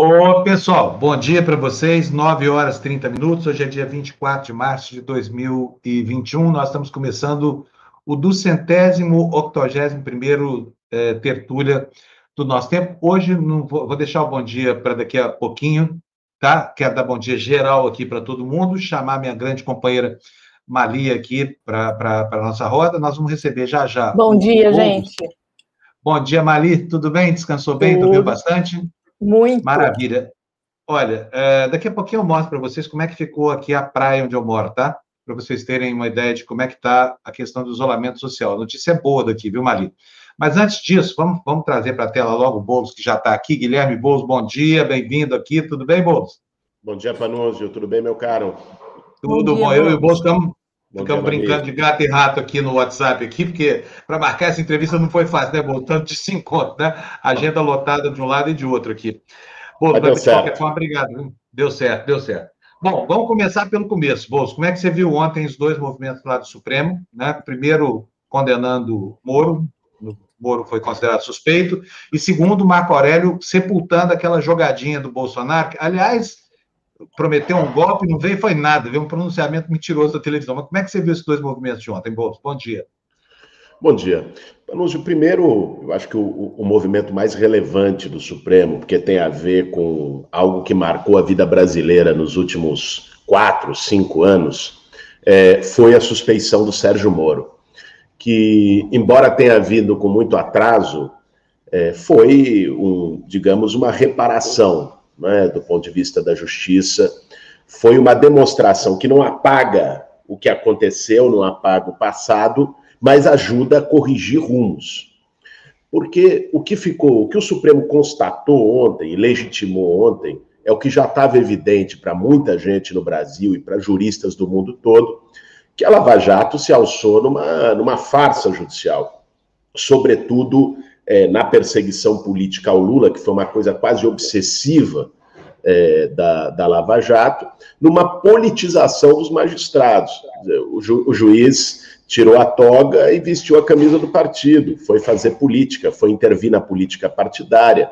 Ô, pessoal, bom dia para vocês. 9 horas e 30 minutos. Hoje é dia 24 de março de 2021. Nós estamos começando o duzentésimo, octogésimo primeiro é, tertúlia do nosso tempo. Hoje não vou, vou deixar o bom dia para daqui a pouquinho, tá? Quero dar bom dia geral aqui para todo mundo, chamar minha grande companheira Mali aqui para a nossa roda. Nós vamos receber já já. Bom dia, gente. Bom dia, Mali. Tudo bem? Descansou bem? Tudo. Dormiu bastante? Muito. Maravilha. Olha, é, daqui a pouquinho eu mostro para vocês como é que ficou aqui a praia onde eu moro, tá? Para vocês terem uma ideia de como é que está a questão do isolamento social. A notícia é boa daqui, viu, Mali? Mas antes disso, vamos, vamos trazer para a tela logo o Boulos, que já está aqui. Guilherme Boulos, bom dia, bem-vindo aqui. Tudo bem, Boulos? Bom dia, Panúzio. Tudo bem, meu caro? Tudo bom. bom. Eu e o Boulos estamos Ficamos brincando de gato e rato aqui no WhatsApp, aqui, porque para marcar essa entrevista não foi fácil, né, Bolo? Tanto de se encontro, né? Agenda lotada de um lado e de outro aqui. Bolo, mas de qualquer forma, obrigado. Deu certo, deu certo. Bom, vamos começar pelo começo. Bolso, como é que você viu ontem os dois movimentos do lado do Supremo? Né? Primeiro, condenando Moro, Moro foi considerado suspeito, e segundo, Marco Aurélio sepultando aquela jogadinha do Bolsonaro, que, aliás, prometeu um golpe, não veio, foi nada, veio um pronunciamento mentiroso da televisão. Mas como é que você viu esses dois movimentos de ontem, Bolso? Bom dia. Bom dia. Panúzio, primeiro, eu acho que o, o, movimento mais relevante do Supremo, porque tem a ver com algo que marcou a vida brasileira nos últimos quatro, cinco anos, é, foi a suspeição do Sérgio Moro, que, embora tenha vindo com muito atraso, é, foi, um, digamos, uma reparação né, do ponto de vista da justiça, foi uma demonstração que não apaga o que aconteceu, não apaga o passado, mas ajuda a corrigir rumos. Porque o que ficou, o que o Supremo constatou ontem e legitimou ontem, é o que já estava evidente para muita gente no Brasil e para juristas do mundo todo, que a Lava Jato se alçou numa, numa farsa judicial, sobretudo é, na perseguição política ao Lula, que foi uma coisa quase obsessiva é, da, da Lava Jato, numa politização dos magistrados. O, ju, o juiz tirou a toga e vestiu a camisa do partido, foi fazer política, foi intervir na política partidária.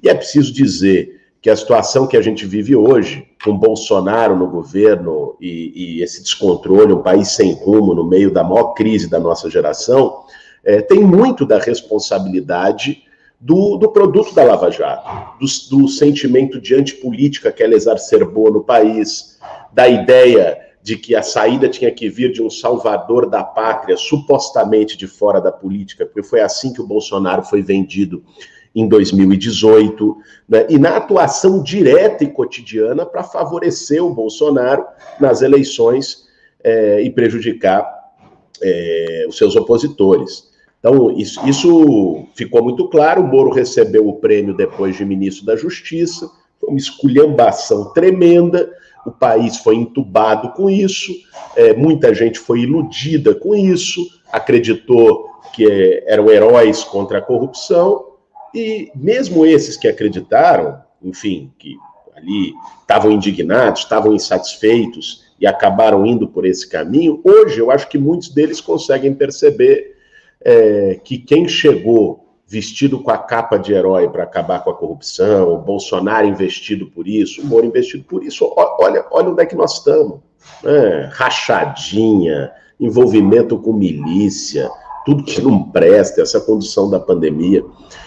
E é preciso dizer que a situação que a gente vive hoje, com Bolsonaro no governo e, e esse descontrole, um país sem rumo, no meio da maior crise da nossa geração, é, tem muito da responsabilidade do, do produto da Lava Jato, do, do sentimento de antipolítica que ela exacerbou no país, da ideia de que a saída tinha que vir de um salvador da pátria, supostamente de fora da política, porque foi assim que o Bolsonaro foi vendido em 2018, né? e na atuação direta e cotidiana para favorecer o Bolsonaro nas eleições é, e prejudicar é, os seus opositores. Então, isso, isso ficou muito claro. O Moro recebeu o prêmio depois de ministro da Justiça, foi uma esculhambação tremenda. O país foi entubado com isso, é, muita gente foi iludida com isso, acreditou que é, eram heróis contra a corrupção, e mesmo esses que acreditaram, enfim, que ali estavam indignados, estavam insatisfeitos e acabaram indo por esse caminho, hoje eu acho que muitos deles conseguem perceber é, que quem chegou vestido com a capa de herói para acabar com a corrupção, Bolsonaro investido por isso, Moro investido por isso, olha, olha onde é que nós estamos. Né? Rachadinha, envolvimento com milícia, tudo que não presta, essa condução da pandemia.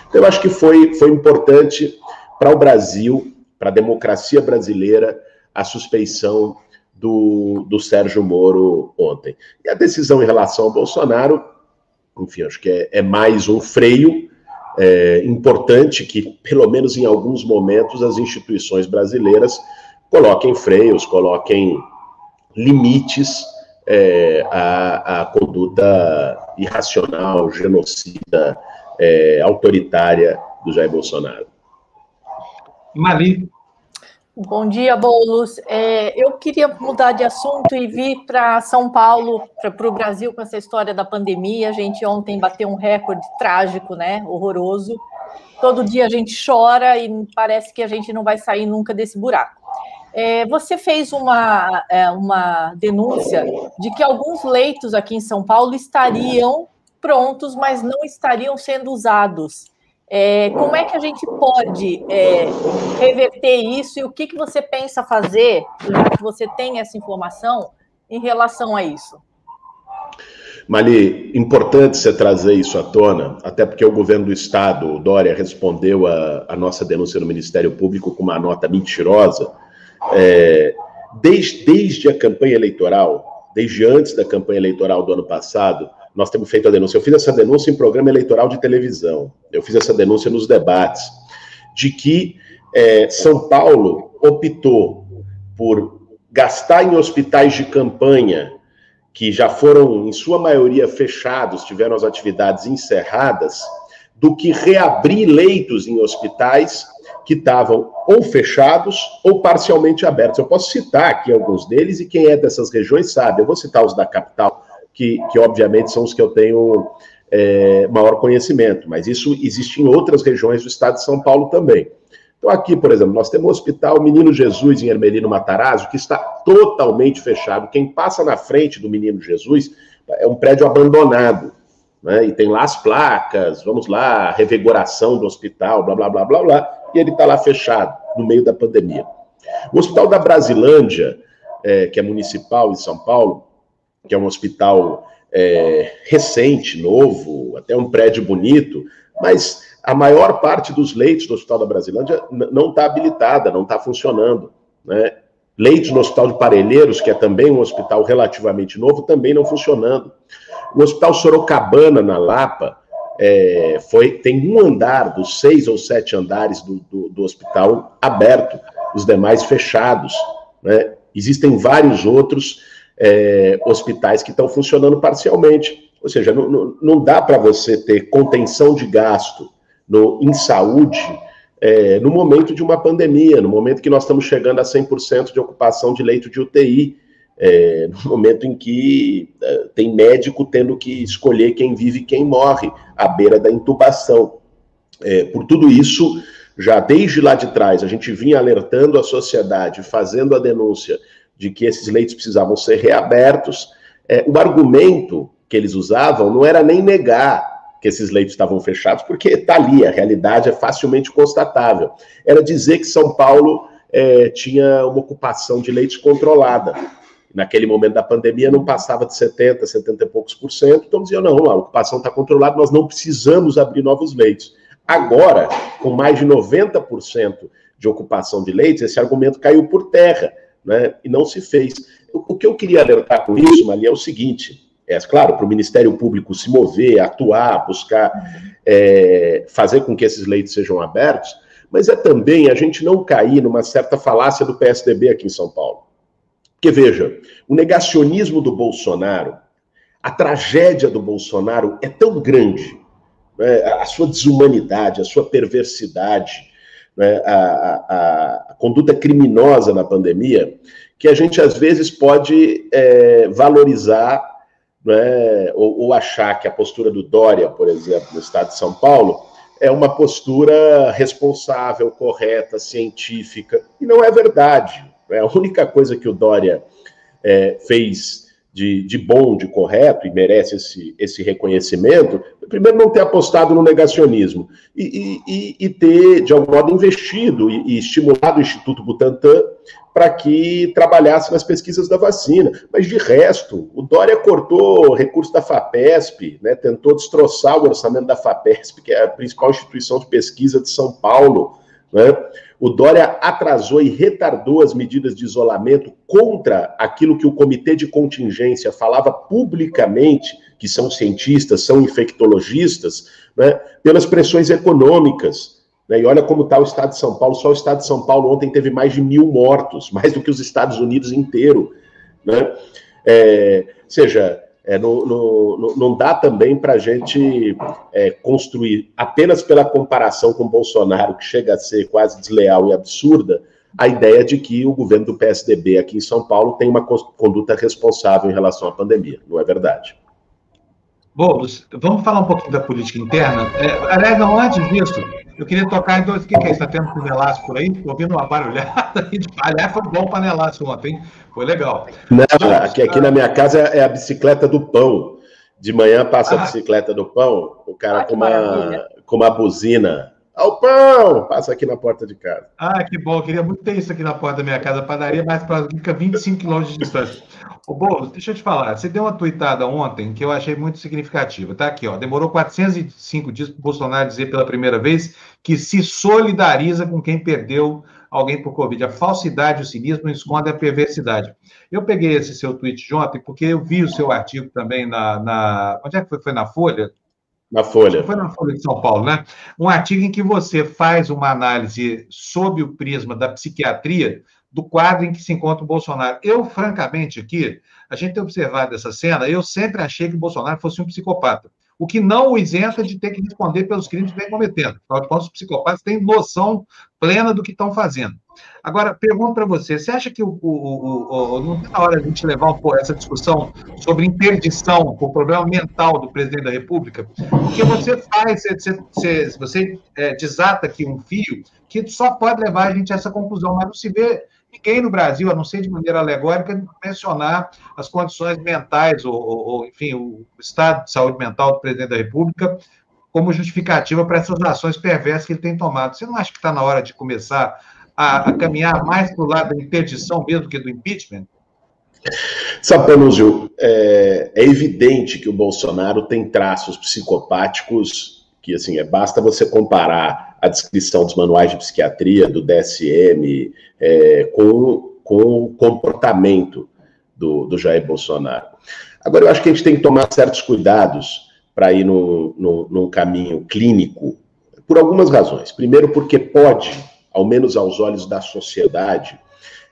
Então, eu acho que foi, foi importante para o Brasil, para a democracia brasileira, a suspeição do, do Sérgio Moro ontem. E a decisão em relação ao Bolsonaro enfim, acho que é, é mais um freio é, importante que, pelo menos em alguns momentos, as instituições brasileiras coloquem freios, coloquem limites é, à, à, conduta irracional, genocida, é, autoritária do Jair Bolsonaro. Mali, Bom dia, Boulos. É, eu queria mudar de assunto e vir para São Paulo, para o Brasil, com essa história da pandemia. A gente ontem bateu um recorde trágico, né? Horroroso. Todo dia a gente chora e parece que a gente não vai sair nunca desse buraco. É, você fez uma, é, uma denúncia de que alguns leitos aqui em São Paulo estariam prontos, mas não estariam sendo usados. É, como é que a gente pode é, reverter isso e o que, que você pensa fazer, já que você tem essa informação, em relação a isso? Mali, importante você trazer isso à tona, até porque o governo do Estado, o Dória, respondeu a, a nossa denúncia no Ministério Público com uma nota mentirosa. É, desde, desde a campanha eleitoral, desde antes da campanha eleitoral do ano passado, nós temos feito a denúncia. Eu fiz essa denúncia em programa eleitoral de televisão, eu fiz essa denúncia nos debates, de que é, São Paulo optou por gastar em hospitais de campanha, que já foram, em sua maioria, fechados, tiveram as atividades encerradas, do que reabrir leitos em hospitais que estavam ou fechados ou parcialmente abertos. Eu posso citar aqui alguns deles, e quem é dessas regiões sabe. Eu vou citar os da capital que, que obviamente são os que eu tenho é, maior conhecimento, mas isso existe em outras regiões do estado de São Paulo também. Então, aqui, por exemplo, nós temos o Hospital Menino Jesus em Hermelino Matarazzo, que está totalmente fechado. Quem passa na frente do Menino Jesus é um prédio abandonado. Né? E tem lá as placas, vamos lá, revigoração do hospital, blá, blá, blá, blá, blá, e ele está lá fechado, no meio da pandemia. O Hospital da Brasilândia, é, que é municipal em São Paulo, que é um hospital é, recente, novo, até um prédio bonito, mas a maior parte dos leitos do Hospital da Brasilândia não está habilitada, não está funcionando. Né? Leitos no Hospital de Parelheiros, que é também um hospital relativamente novo, também não funcionando. O Hospital Sorocabana, na Lapa, é, foi, tem um andar dos seis ou sete andares do, do, do hospital aberto, os demais fechados. Né? Existem vários outros é, hospitais que estão funcionando parcialmente. Ou seja, não, não, não dá para você ter contenção de gasto no, em saúde é, no momento de uma pandemia, no momento que nós estamos chegando a 100% de ocupação de leito de UTI, é, no momento em que é, tem médico tendo que escolher quem vive e quem morre, à beira da intubação. É, por tudo isso, já desde lá de trás, a gente vinha alertando a sociedade, fazendo a denúncia de que esses leitos precisavam ser reabertos. É, o argumento que eles usavam não era nem negar que esses leitos estavam fechados, porque está ali, a realidade é facilmente constatável. Era dizer que São Paulo é, tinha uma ocupação de leitos controlada. Naquele momento da pandemia não passava de 70, 70 e poucos por cento, então diziam, não, a ocupação está controlada, nós não precisamos abrir novos leitos. Agora, com mais de 90% de ocupação de leitos, esse argumento caiu por terra né, e não se fez. O, que eu queria alertar com isso, Maria, é o seguinte: é claro, para o Ministério Público se mover, atuar, buscar é, fazer com que esses leitos sejam abertos, mas é também a gente não cair numa certa falácia do PSDB aqui em São Paulo. Porque veja, o negacionismo do Bolsonaro, a tragédia do Bolsonaro é tão grande, né, a sua desumanidade, a sua perversidade, né, a, a, a, conduta criminosa na pandemia, que a gente às vezes pode é, valorizar né, ou, ou, achar que a postura do Dória, por exemplo, no estado de São Paulo, é uma postura responsável, correta, científica, e não é verdade. Né? A única coisa que o Dória é, fez de, de bom, de correto, e merece esse, esse reconhecimento, primeiro não ter apostado no negacionismo e, e, e ter, de algum modo, investido e, e estimulado o Instituto Butantan para que trabalhasse nas pesquisas da vacina. Mas, de resto, o Dória cortou recurso da FAPESP, né, tentou destroçar o orçamento da FAPESP, que é a principal instituição de pesquisa de São Paulo, né? O Dória atrasou e retardou as medidas de isolamento contra aquilo que o comitê de contingência falava publicamente, que são cientistas, são infectologistas, né, pelas pressões econômicas. Né, e olha como está o estado de São Paulo. Só o estado de São Paulo ontem teve mais de mil mortos, mais do que os Estados Unidos inteiro. Né? É, seja, é, no, não dá também para a gente é, construir, apenas pela comparação com Bolsonaro, que chega a ser quase desleal e absurda, a ideia de que o governo do PSDB aqui em São Paulo tem uma conduta responsável em relação à pandemia. Não é verdade. Bom, vamos falar um pouquinho da política interna. É, aliás, não, antes disso, eu queria tocar em dois. O que, que é? Está tendo panelaço por aí? Estou ouvindo uma barulhada. Aliás, foi bom o panelaço ontem. Foi legal. Não, aqui, aqui na minha casa é a bicicleta do pão. De manhã passa ah. a bicicleta do pão, o cara ah, com, uma, com uma buzina. Ao pão! Passa aqui na porta de casa. Ah, que bom. Eu queria muito ter isso aqui na porta da minha casa. Padaria mais próxima, fica 25 quilômetros de distância. Ô, Boulos, deixa eu te falar. Você deu uma tuitada ontem que eu achei muito significativa. Tá aqui, ó. Demorou 405 dias para o Bolsonaro dizer pela primeira vez que se solidariza com quem perdeu alguém por Covid. A falsidade, o cinismo esconde a perversidade. Eu peguei esse seu tweet de ontem porque eu vi o seu artigo também na. na onde é que foi? Foi na Folha? Na Folha. Foi na Folha de São Paulo, né? Um artigo em que você faz uma análise sob o prisma da psiquiatria do quadro em que se encontra o Bolsonaro. Eu, francamente, aqui, a gente tem observado essa cena, eu sempre achei que o Bolsonaro fosse um psicopata o que não o isenta de ter que responder pelos crimes que vem cometendo. Afinal de contas, os psicopatas têm noção plena do que estão fazendo. Agora, pergunto para você: você acha que o, o, o, não está na hora de a gente levar um essa discussão sobre interdição por problema mental do presidente da República? Porque você faz, você, você, você é, desata aqui um fio que só pode levar a gente a essa conclusão, mas não se vê ninguém no Brasil, a não ser de maneira alegórica, mencionar as condições mentais, ou, ou, enfim, o estado de saúde mental do presidente da República como justificativa para essas ações perversas que ele tem tomado. Você não acha que está na hora de começar a, a caminhar mais para o lado da interdição mesmo que do impeachment? Sabe, Panúzio, é, é, evidente que o Bolsonaro tem traços psicopáticos que, assim, é, basta você comparar a descrição dos manuais de psiquiatria, do DSM, é, com, com o comportamento do, do Jair Bolsonaro. Agora, eu acho que a gente tem que tomar certos cuidados para ir no, no, num caminho clínico, por algumas razões. Primeiro, porque pode, ao menos aos olhos da sociedade,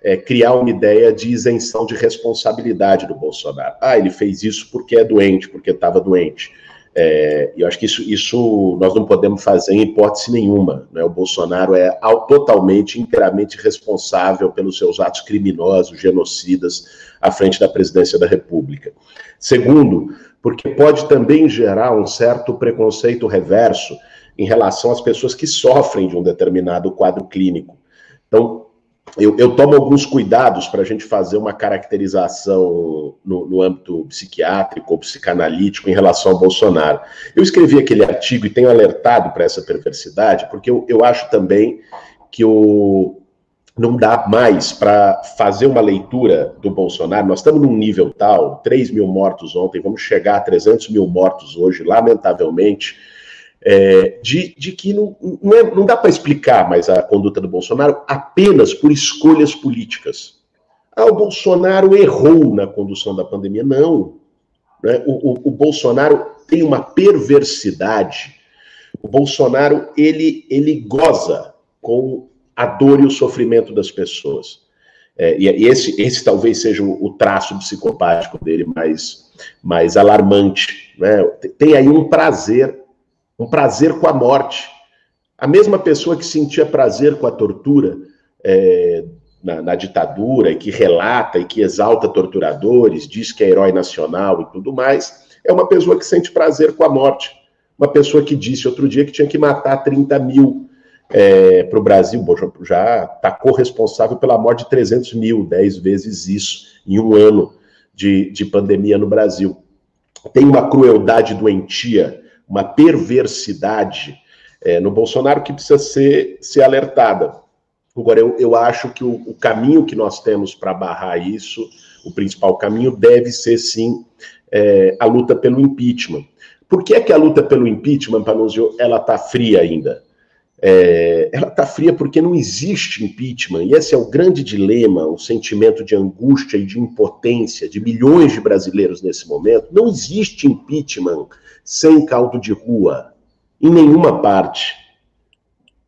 é, criar uma ideia de isenção de responsabilidade do Bolsonaro. Ah, ele fez isso porque é doente, porque estava doente. É, eu acho que isso, isso nós não podemos fazer em hipótese nenhuma. Né? O Bolsonaro é totalmente, inteiramente responsável pelos seus atos criminosos, genocidas, à frente da presidência da República. Segundo, porque pode também gerar um certo preconceito reverso em relação às pessoas que sofrem de um determinado quadro clínico. Então, eu, eu, tomo alguns cuidados para a gente fazer uma caracterização no, no, âmbito psiquiátrico ou psicanalítico em relação ao Bolsonaro. Eu escrevi aquele artigo e tenho alertado para essa perversidade, porque eu, eu acho também que o, não dá mais para fazer uma leitura do Bolsonaro. Nós estamos num nível tal, 3 mil mortos ontem, vamos chegar a 300 mil mortos hoje, lamentavelmente é, de, de, que não, não, é, não dá para explicar mais a conduta do Bolsonaro apenas por escolhas políticas. Ah, o Bolsonaro errou na condução da pandemia. Não. Né? O, o, o Bolsonaro tem uma perversidade. O Bolsonaro, ele, ele goza com a dor e o sofrimento das pessoas. É, e esse, esse talvez seja o, traço psicopático dele mais, mais alarmante. Né? Tem aí um prazer um prazer com a morte. A mesma pessoa que sentia prazer com a tortura é, na, na, ditadura e que relata e que exalta torturadores, diz que é herói nacional e tudo mais, é uma pessoa que sente prazer com a morte. Uma pessoa que disse outro dia que tinha que matar 30 mil é, para o Brasil, bom, já está corresponsável pela morte de 300 mil, 10 vezes isso, em um ano de, de pandemia no Brasil. Tem uma crueldade doentia uma perversidade é, no Bolsonaro que precisa ser, ser alertada. Agora, eu, eu acho que o, o caminho que nós temos para barrar isso, o principal caminho, deve ser sim é, a luta pelo impeachment. Por que é que a luta pelo impeachment, Panunzio, ela está fria ainda? É, ela está fria porque não existe impeachment, e esse é o grande dilema, o sentimento de angústia e de impotência de milhões de brasileiros nesse momento. Não existe impeachment sem caldo de rua, em nenhuma parte.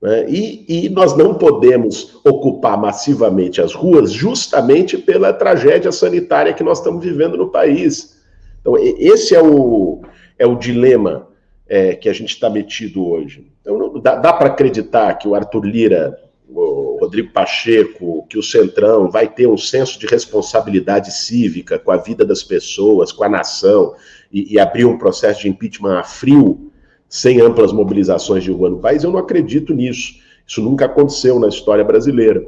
Né? E, e nós não podemos ocupar massivamente as ruas justamente pela tragédia sanitária que nós estamos vivendo no país. Então, esse é o, é o dilema é, que a gente está metido hoje. Então, dá, dá para acreditar que o Arthur Lira, o Rodrigo Pacheco, que o Centrão vai ter um senso de responsabilidade cívica com a vida das pessoas, com a nação, e, e abrir um processo de impeachment a frio, sem amplas mobilizações de rua no país, eu não acredito nisso. Isso nunca aconteceu na história brasileira.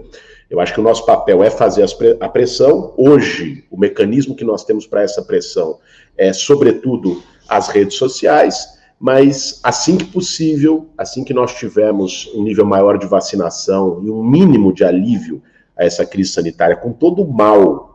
Eu acho que o nosso papel é fazer a pressão. Hoje, o mecanismo que nós temos para essa pressão é, sobretudo, as redes sociais. mas assim que possível, assim que nós tivermos um nível maior de vacinação e um mínimo de alívio a essa crise sanitária, com todo o mal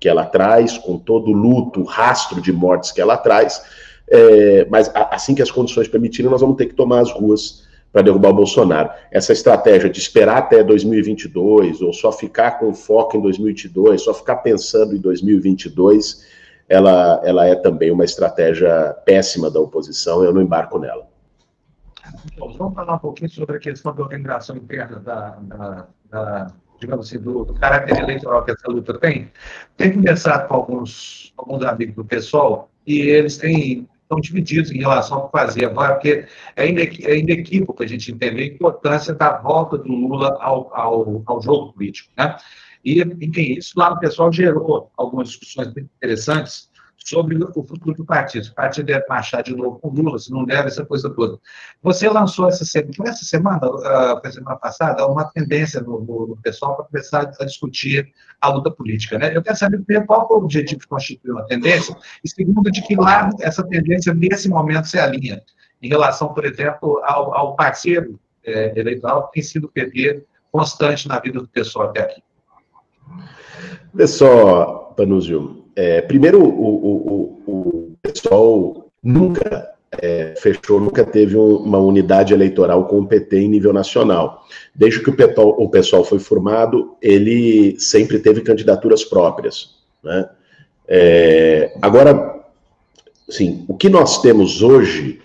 que ela traz, com todo o luto, rastro de mortes que ela traz, é, mas assim que as condições permitirem, nós vamos ter que tomar as ruas para derrubar o Bolsonaro. Essa estratégia de esperar até 2022, ou só ficar com foco em 2022, só ficar pensando em 2022, ela, ela é também uma estratégia péssima da oposição, eu não embarco nela. Vamos falar um pouquinho sobre a questão da organização interna da, da digamos assim, do, do, caráter eleitoral que essa luta tem. Tenho conversado com alguns, alguns amigos do pessoal e eles têm estão divididos em relação ao que fazer agora, porque é, é inequívoco a gente entender a importância da volta do Lula ao, ao, ao jogo político. Né? E, enfim, isso lá no pessoal gerou algumas discussões muito interessantes sobre o futuro do partido. O partido deve marchar de novo com Lula, se não deve, essa coisa toda. Você lançou essa semana, essa semana, uh, semana passada, uma tendência no, no, pessoal para começar a discutir a luta política. Né? Eu quero saber, primeiro, qual é o objetivo de constituir uma tendência, e segundo, de que lado essa tendência, nesse momento, se alinha, em relação, por exemplo, ao, ao parceiro é, eleitoral que tem sido o PT constante na vida do pessoal até aqui. Olha só, é, primeiro, o, o, o, pessoal nunca é, fechou, nunca teve um, uma unidade eleitoral com o PT em nível nacional. Desde que o, o pessoal foi formado, ele sempre teve candidaturas próprias. Né? É, agora, assim, o que nós temos hoje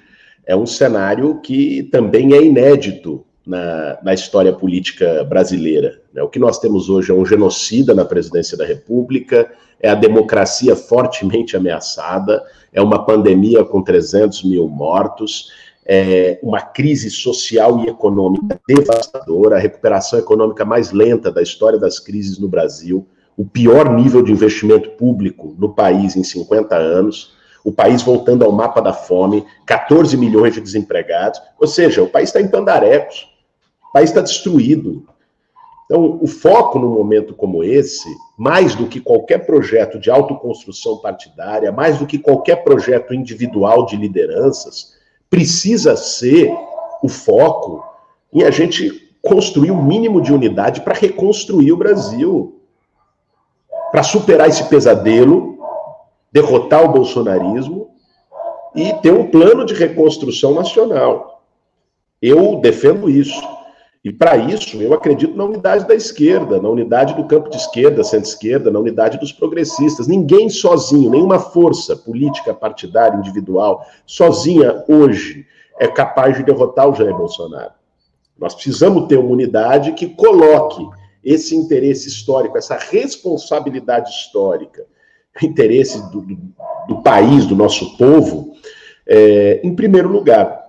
é um cenário que também é inédito na, na história política brasileira. Né? O que nós temos hoje é um genocida na presidência da República, é a democracia fortemente ameaçada, é uma pandemia com 300 mil mortos, é uma crise social e econômica devastadora, a recuperação econômica mais lenta da história das crises no Brasil, o pior nível de investimento público no país em 50 anos, o país voltando ao mapa da fome, 14 milhões de desempregados, ou seja, o país está em pandarecos, país está destruído, então, o foco num momento como esse, mais do que qualquer projeto de autoconstrução partidária, mais do que qualquer projeto individual de lideranças, precisa ser o foco em a gente construir o um mínimo de unidade para reconstruir o Brasil, para superar esse pesadelo, derrotar o bolsonarismo e ter um plano de reconstrução nacional. Eu defendo isso. E para isso, eu acredito na unidade da esquerda, na unidade do campo de esquerda, centro-esquerda, na unidade dos progressistas. Ninguém sozinho, nenhuma força política, partidária, individual, sozinha hoje, é capaz de derrotar o Jair Bolsonaro. Nós precisamos ter uma unidade que coloque esse interesse histórico, essa responsabilidade histórica, interesse do, do, do país, do nosso povo, é, em primeiro lugar.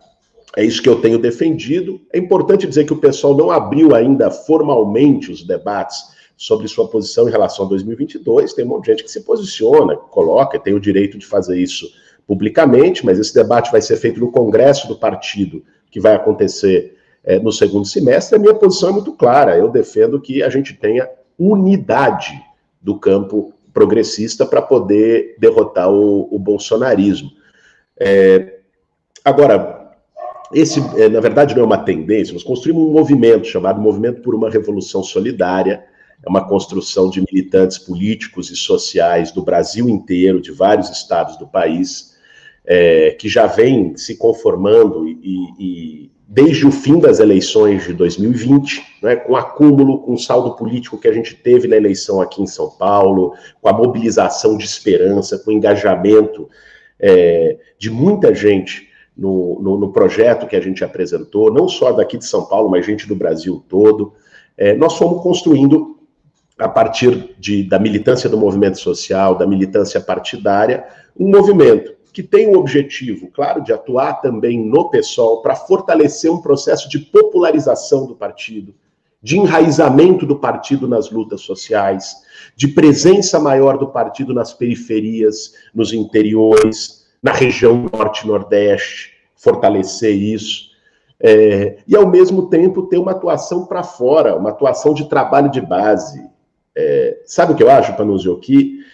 É isso que eu tenho defendido. É importante dizer que o pessoal não abriu ainda formalmente os debates sobre sua posição em relação a 2022. Tem um monte de gente que se posiciona, coloca, tem o direito de fazer isso publicamente, mas esse debate vai ser feito no Congresso do partido, que vai acontecer é, no segundo semestre. A minha posição é muito clara. Eu defendo que a gente tenha unidade do campo progressista para poder derrotar o, o bolsonarismo. É, agora, esse, é, na verdade, não é uma tendência, nós construímos um movimento chamado Movimento por uma Revolução Solidária, é uma construção de militantes políticos e sociais do Brasil inteiro, de vários estados do país, é, que já vem se conformando e, e, desde o fim das eleições de 2020, né, com acúmulo, com o saldo político que a gente teve na eleição aqui em São Paulo, com a mobilização de esperança, com o engajamento é, de muita gente no, no, no, projeto que a gente apresentou, não só daqui de São Paulo, mas gente do Brasil todo. É, nós fomos construindo, a partir de, da militância do movimento social, da militância partidária, um movimento que tem o objetivo, claro, de atuar também no PSOL para fortalecer um processo de popularização do partido, de enraizamento do partido nas lutas sociais, de presença maior do partido nas periferias, nos interiores, na região norte-nordeste, fortalecer isso. É, e, ao mesmo tempo, ter uma atuação para fora, uma atuação de trabalho de base. É, sabe o que eu acho, Panuzio? Que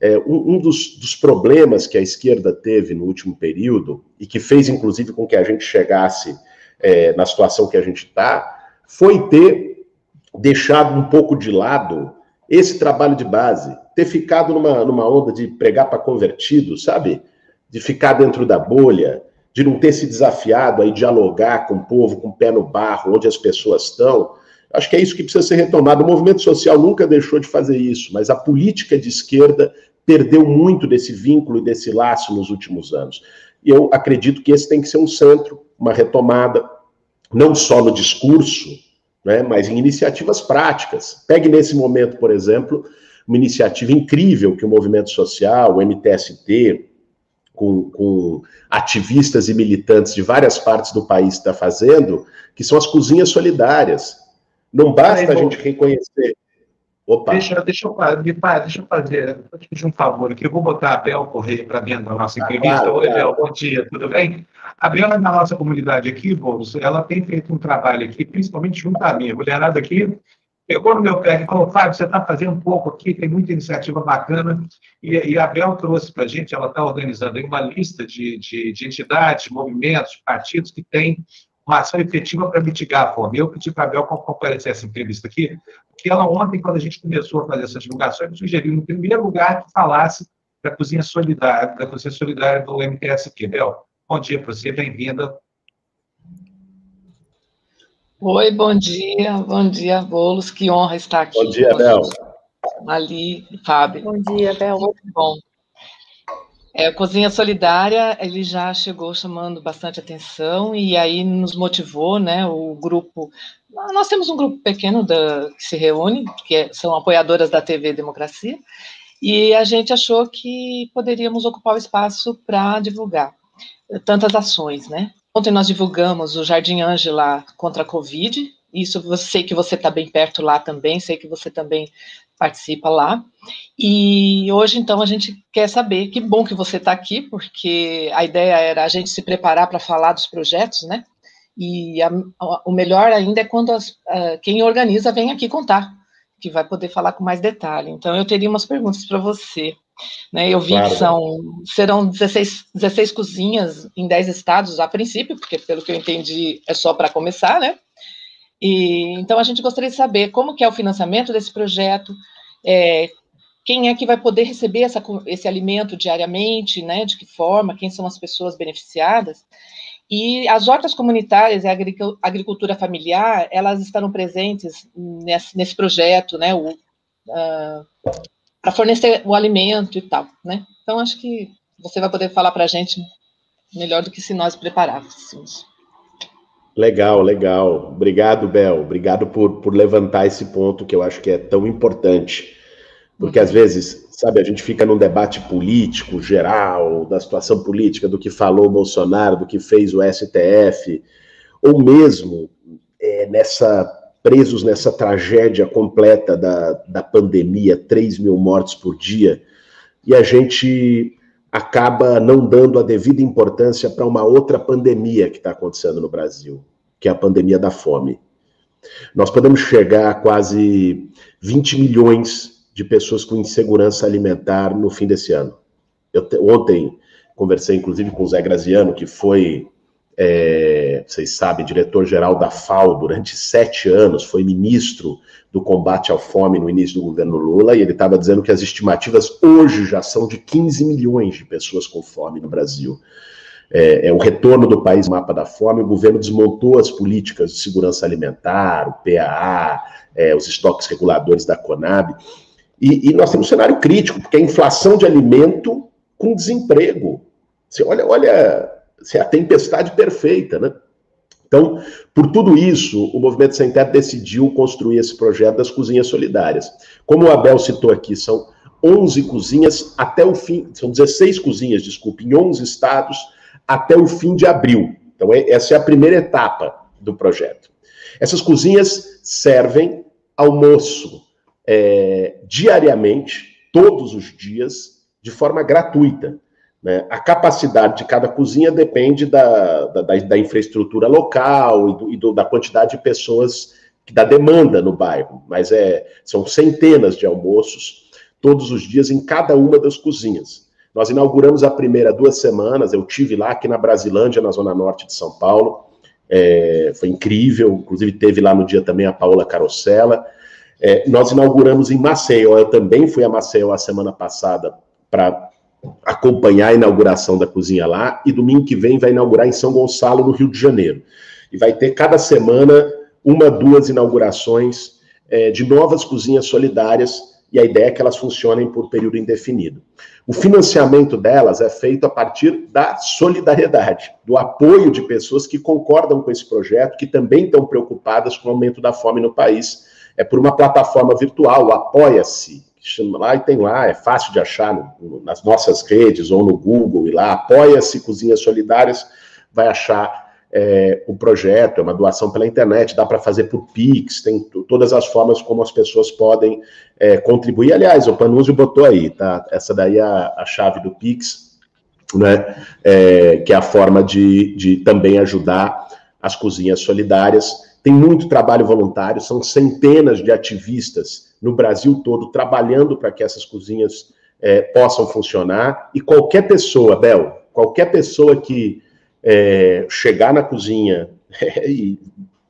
É, um, um dos, dos, problemas que a esquerda teve no último período, e que fez, inclusive, com que a gente chegasse é, na situação que a gente está, foi ter deixado um pouco de lado esse trabalho de base, ter ficado numa, numa onda de pregar para convertido, sabe? De ficar dentro da bolha, de não ter se desafiado a dialogar com o povo, com o pé no barro, onde as pessoas estão. Acho que é isso que precisa ser retomado. O movimento social nunca deixou de fazer isso, mas a política de esquerda perdeu muito desse vínculo e desse laço nos últimos anos. E eu acredito que esse tem que ser um centro, uma retomada, não só no discurso, né, mas em iniciativas práticas. Pegue nesse momento, por exemplo, uma iniciativa incrível que o movimento social, o MTST, com, com ativistas e militantes de várias partes do país está fazendo, que são as cozinhas solidárias. Não basta a gente reconhecer. Opa. Deixa, deixa, eu, deixa eu fazer, vou te pedir um favor aqui, eu vou botar a Bel Correia para dentro da nossa entrevista. Ah, claro, Oi, Bel, bom dia, tudo bem? A Bel, na nossa comunidade aqui, Bolos, ela tem feito um trabalho aqui, principalmente junto a mim, a mulherada aqui, pegou no meu pé e falou, Fábio, você está fazendo um pouco aqui, tem muita iniciativa bacana, e, e a Bel trouxe para a gente, ela está organizando uma lista de, de, de entidades, movimentos, partidos que têm uma ação efetiva para mitigar a fome. Eu pedi para a Bel comparecer essa entrevista aqui, porque ela ontem, quando a gente começou a fazer essa divulgação, ela sugeriu, no primeiro lugar, que falasse da cozinha solidária, da cozinha solidária do MTSQ. Bel, bom dia para você, bem-vinda. Oi, bom dia, bom dia, Bolos, que honra estar aqui. Bom dia, Bel. Ali, Fábio. Bom dia, Bel. Muito bom. É, a Cozinha Solidária, ele já chegou chamando bastante atenção e aí nos motivou, né, o grupo, nós temos um grupo pequeno da, que se reúne, que é, são apoiadoras da TV Democracia, e a gente achou que poderíamos ocupar o espaço para divulgar tantas ações, né. Ontem nós divulgamos o Jardim Ângela contra a Covid, isso eu sei que você está bem perto lá também, sei que você também participa lá. E hoje, então, a gente quer saber, que bom que você está aqui, porque a ideia era a gente se preparar para falar dos projetos, né? E a, o melhor ainda é quando as, a, quem organiza vem aqui contar, que vai poder falar com mais detalhe. Então, eu teria umas perguntas para você. Né, eu vi claro. que são, serão 16, 16 cozinhas em 10 estados a princípio, porque pelo que eu entendi é só para começar, né? E, então a gente gostaria de saber como que é o financiamento desse projeto, é, quem é que vai poder receber essa, esse alimento diariamente, né, de que forma, quem são as pessoas beneficiadas, e as hortas comunitárias e a agricultura familiar, elas estarão presentes nesse, nesse projeto, né, uh, para fornecer o alimento e tal, né, então acho que você vai poder falar para a gente melhor do que se nós preparássemos. Legal, legal. Obrigado, Bel. Obrigado por, por levantar esse ponto que eu acho que é tão importante. Porque às vezes, sabe, a gente fica num debate político geral, da situação política, do que falou o Bolsonaro, do que fez o STF, ou mesmo é, nessa presos nessa tragédia completa da, da pandemia, 3 mil mortes por dia, e a gente acaba não dando a devida importância para uma outra pandemia que está acontecendo no Brasil, que é a pandemia da fome. Nós podemos chegar a quase 20 milhões de pessoas com insegurança alimentar no fim desse ano. Eu te, ontem conversei, inclusive, com o Zé Graziano, que foi é, vocês sabem, diretor-geral da FAO durante sete anos, foi ministro do combate à fome no início do governo Lula, e ele estava dizendo que as estimativas hoje já são de 15 milhões de pessoas com fome no Brasil. É, é o retorno do país mapa da fome, o governo desmontou as políticas de segurança alimentar, o PAA, é, os estoques reguladores da Conab, e, e nós temos um cenário crítico, porque a inflação de alimento com desemprego. Você olha, olha é a tempestade perfeita, né? Então, por tudo isso, o Movimento Sem Teto decidiu construir esse projeto das cozinhas solidárias. Como o Abel citou aqui, são 11 cozinhas até o fim, são 16 cozinhas, desculpe, em 11 estados até o fim de abril. Então, é, essa é a primeira etapa do projeto. Essas cozinhas servem almoço é, diariamente, todos os dias, de forma gratuita. Né? A capacidade de cada cozinha depende da, da, da infraestrutura local e, do, e do, da quantidade de pessoas, da demanda no bairro, mas é, são centenas de almoços todos os dias em cada uma das cozinhas. Nós inauguramos a primeira duas semanas, eu tive lá aqui na Brasilândia, na zona norte de São Paulo, é, foi incrível, inclusive teve lá no dia também a Paola Carosella. É, nós inauguramos em Maceió, eu também fui a Maceió a semana passada para acompanhar a inauguração da cozinha lá, e domingo que vem vai inaugurar em São Gonçalo, no Rio de Janeiro. E vai ter cada semana uma, duas inaugurações é, de novas cozinhas solidárias e a ideia é que elas funcionem por período indefinido. O financiamento delas é feito a partir da solidariedade, do apoio de pessoas que concordam com esse projeto, que também estão preocupadas com o aumento da fome no país. É por uma plataforma virtual, Apoia-se, lá e tem lá, é fácil de achar no, nas nossas redes ou no Google, e lá, Apoia-se Cozinhas Solidárias, vai achar é, o projeto, é uma doação pela internet, dá para fazer por Pix, tem todas as formas como as pessoas podem é, contribuir. Aliás, o Panúzio botou aí, tá? Essa daí é a, a chave do Pix, né? É, que é a forma de, de também ajudar as cozinhas solidárias. Tem muito trabalho voluntário, são centenas de ativistas no Brasil todo trabalhando para que essas cozinhas é, possam funcionar. E qualquer pessoa, Bel, qualquer pessoa que é, chegar na cozinha e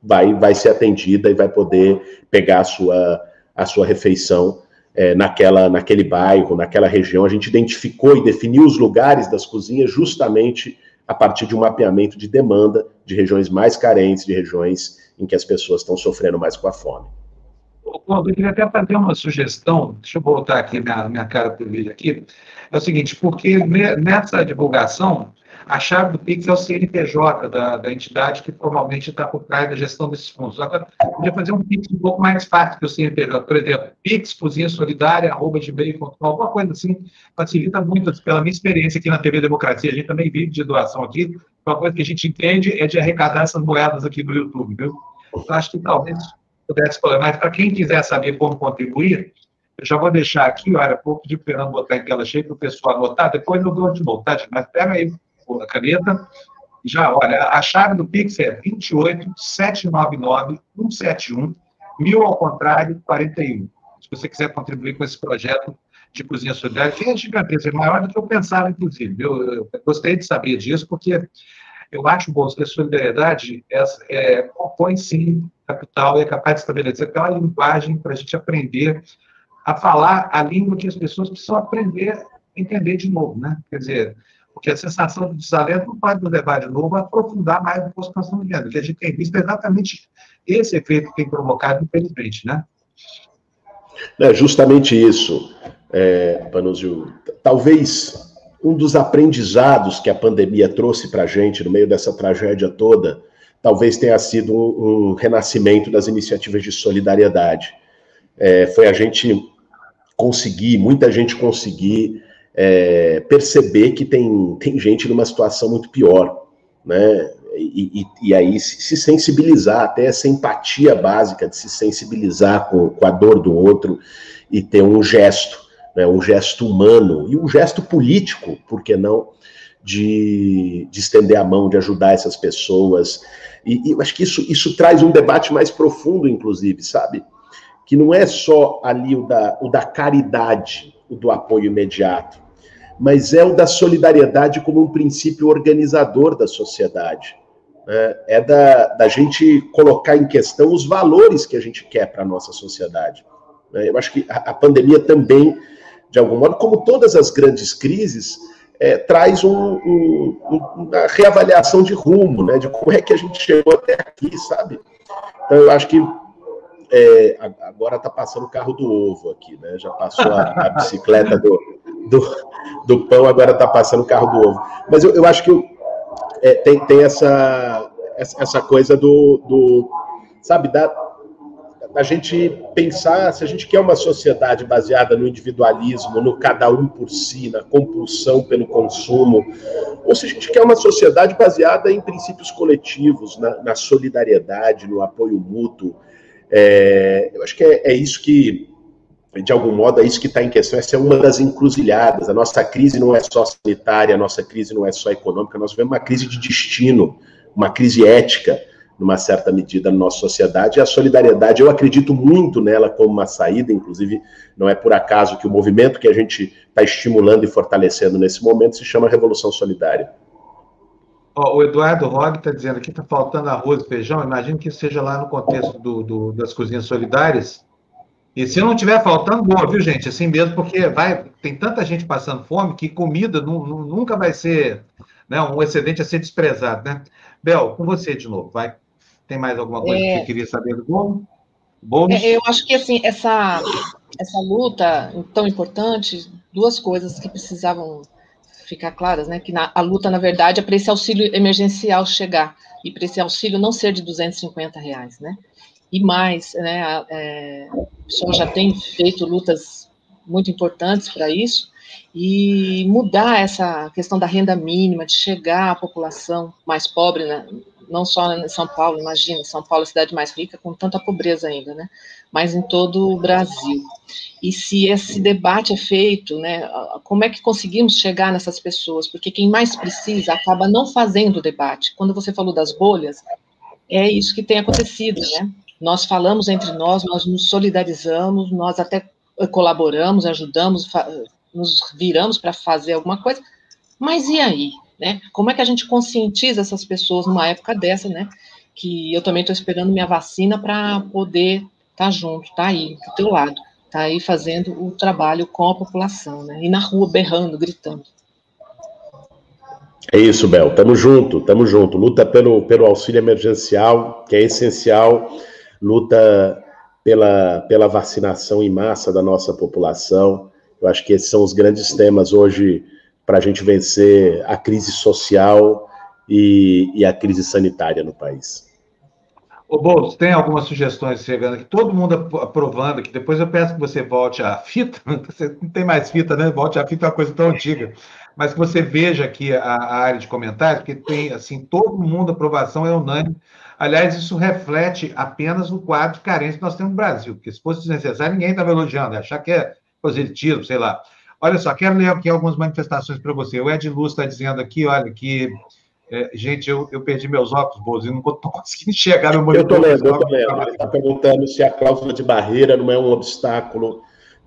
vai, vai ser atendida e vai poder pegar a sua, a sua refeição é, naquela, naquele bairro, naquela região. A gente identificou e definiu os lugares das cozinhas justamente a partir de um mapeamento de demanda de regiões mais carentes, de regiões em que as pessoas estão sofrendo mais com a fome. Eu queria até fazer uma sugestão, deixa eu voltar aqui minha, minha cara para o vídeo aqui, é o seguinte, porque nessa divulgação, a chave do Pix é o CNPJ da, da entidade que formalmente está por trás da gestão desses fundos. Agora, podia fazer um Pix um pouco mais fácil que o CNPJ. Por exemplo, Pix, cozinha solidária, arroba gmail.com, alguma coisa assim, facilita muito. Pela minha experiência aqui na TV Democracia, a gente também vive de doação aqui. Uma coisa que a gente entende é de arrecadar essas moedas aqui no YouTube, viu? Eu acho que talvez pudesse falar, mas para quem quiser saber como contribuir, eu já vou deixar aqui, olha, pouco de Fernando botar em tela cheia para o pessoal anotar, depois eu dou de volta, tá, mas pega aí a caneta. Já, olha, a chave do Pix é 28 799 171 mil ao contrário 41. Se você quiser contribuir com esse projeto de cozinha solidária, que é gigantesco, é maior do que eu pensava, inclusive. Eu, eu gostei de saber disso, porque eu acho, Bolsa, que a solidariedade é, é, compõe, sim, capital e é capaz de estabelecer aquela linguagem para a gente aprender a falar a língua que as pessoas precisam aprender a entender de novo, né? Quer dizer, porque a sensação de desalento não pode nos levar de novo a aprofundar mais o que nós estamos a gente tem visto exatamente esse efeito que tem provocado, infelizmente, né? É justamente isso, é, Panuzio. Talvez um dos aprendizados que a pandemia trouxe para a gente no meio dessa tragédia toda, talvez tenha sido um, renascimento das iniciativas de solidariedade. É, foi a gente conseguir, muita gente conseguir é, perceber que tem, tem gente numa situação muito pior, né? E, e, e, aí se sensibilizar, até essa empatia básica de se sensibilizar com, com a dor do outro e ter um gesto, né, um gesto humano e um gesto político, por que não, de, de estender a mão, de ajudar essas pessoas. E, e eu acho que isso, isso traz um debate mais profundo, inclusive, sabe? Que não é só ali o da, o da caridade, o do apoio imediato, mas é o da solidariedade como um princípio organizador da sociedade. Né? É da, da gente colocar em questão os valores que a gente quer para a nossa sociedade. Né? Eu acho que a, a, pandemia também, de algum modo, como todas as grandes crises, é, traz um, um, uma reavaliação de rumo, né? de como é que a gente chegou até aqui, sabe? Então, eu acho que é, agora está passando o carro do ovo aqui, né? Já passou a, a bicicleta do, do, do pão, agora está passando o carro do ovo. Mas eu, eu acho que é, tem, tem essa, essa coisa do, do sabe, da, da gente pensar se a gente quer uma sociedade baseada no individualismo, no cada um por si, na compulsão pelo consumo, ou se a gente quer uma sociedade baseada em princípios coletivos, na, na solidariedade, no apoio mútuo. É, eu acho que é, é isso que de algum modo, é isso que está em questão. Essa é uma das encruzilhadas. A nossa crise não é só sanitária, a nossa crise não é só econômica, nós vivemos uma crise de destino, uma crise ética. Numa certa medida, na nossa sociedade. E a solidariedade, eu acredito muito nela como uma saída, inclusive, não é por acaso que o movimento que a gente está estimulando e fortalecendo nesse momento se chama Revolução Solidária. Oh, o Eduardo Rog está dizendo aqui está faltando arroz e feijão. Imagino que seja lá no contexto do, do, das cozinhas solidárias. E se não tiver faltando, boa, viu, gente? Assim mesmo, porque vai, tem tanta gente passando fome que comida não, não, nunca vai ser né, um excedente a ser desprezado, né? Bel, com você de novo, vai. Tem mais alguma coisa é... que você queria saber do? Bônus? É, eu acho que assim, essa, essa luta tão importante, duas coisas que precisavam ficar claras, né? Que na, a luta, na verdade, é para esse auxílio emergencial chegar e para esse auxílio não ser de 250 reais, né? E mais, né? A, é, o já tem feito lutas muito importantes para isso e mudar essa questão da renda mínima, de chegar à população mais pobre, né? Não só em São Paulo, imagina, São Paulo é a cidade mais rica, com tanta pobreza ainda, né? Mas em todo o Brasil. E se esse debate é feito, né? Como é que conseguimos chegar nessas pessoas? Porque quem mais precisa acaba não fazendo o debate. Quando você falou das bolhas, é isso que tem acontecido, né? Nós falamos entre nós, nós nos solidarizamos, nós até colaboramos, ajudamos, nos viramos para fazer alguma coisa, mas e aí? Né? Como é que a gente conscientiza essas pessoas numa época dessa, né? Que eu também estou esperando minha vacina para poder estar tá junto, tá aí, do teu lado, tá aí fazendo o trabalho com a população, né? E na rua berrando, gritando. É isso, Bel. Tamo junto, tamo junto. Luta pelo, pelo auxílio emergencial, que é essencial. Luta pela, pela vacinação em massa da nossa população. Eu acho que esses são os grandes temas hoje para a gente vencer a crise social e, e, a crise sanitária no país. O Boulos, tem algumas sugestões chegando aqui, todo mundo aprovando, que depois eu peço que você volte à fita, você não tem mais fita, né? Volte à fita é uma coisa tão antiga, mas que você veja aqui a, a área de comentários, porque tem, assim, todo mundo, aprovação é unânime. Aliás, isso reflete apenas o quadro de carência que nós temos no Brasil, porque se fosse desnecessário, ninguém estava elogiando, achar que é positivo, sei lá. Olha só, quero ler aqui algumas manifestações para você. O Ed Luz está dizendo aqui, olha, que. É, gente, eu, eu perdi meus óculos, Bozo, e não estou conseguindo enxergar meu monitor. Eu estou lendo, eu estou lendo. Ele está perguntando se a cláusula de barreira não é um obstáculo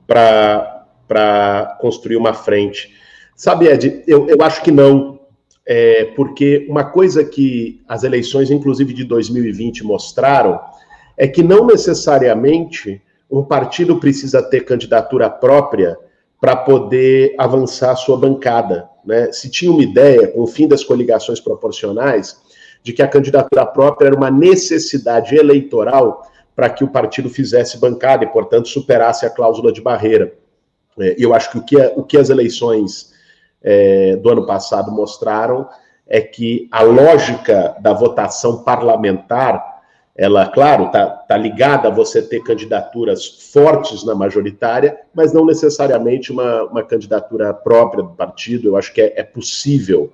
para construir uma frente. Sabe, Ed, eu, eu acho que não. É, porque uma coisa que as eleições, inclusive de 2020, mostraram é que não necessariamente um partido precisa ter candidatura própria para poder avançar a sua bancada. Né? Se tinha uma ideia, com o fim das coligações proporcionais, de que a candidatura própria era uma necessidade eleitoral para que o partido fizesse bancada e, portanto, superasse a cláusula de barreira. É, e eu acho que o que, o que as eleições é, do ano passado mostraram é que a lógica da votação parlamentar ela, claro, está tá ligada a você ter candidaturas fortes na majoritária, mas não necessariamente uma, uma candidatura própria do partido. Eu acho que é, é possível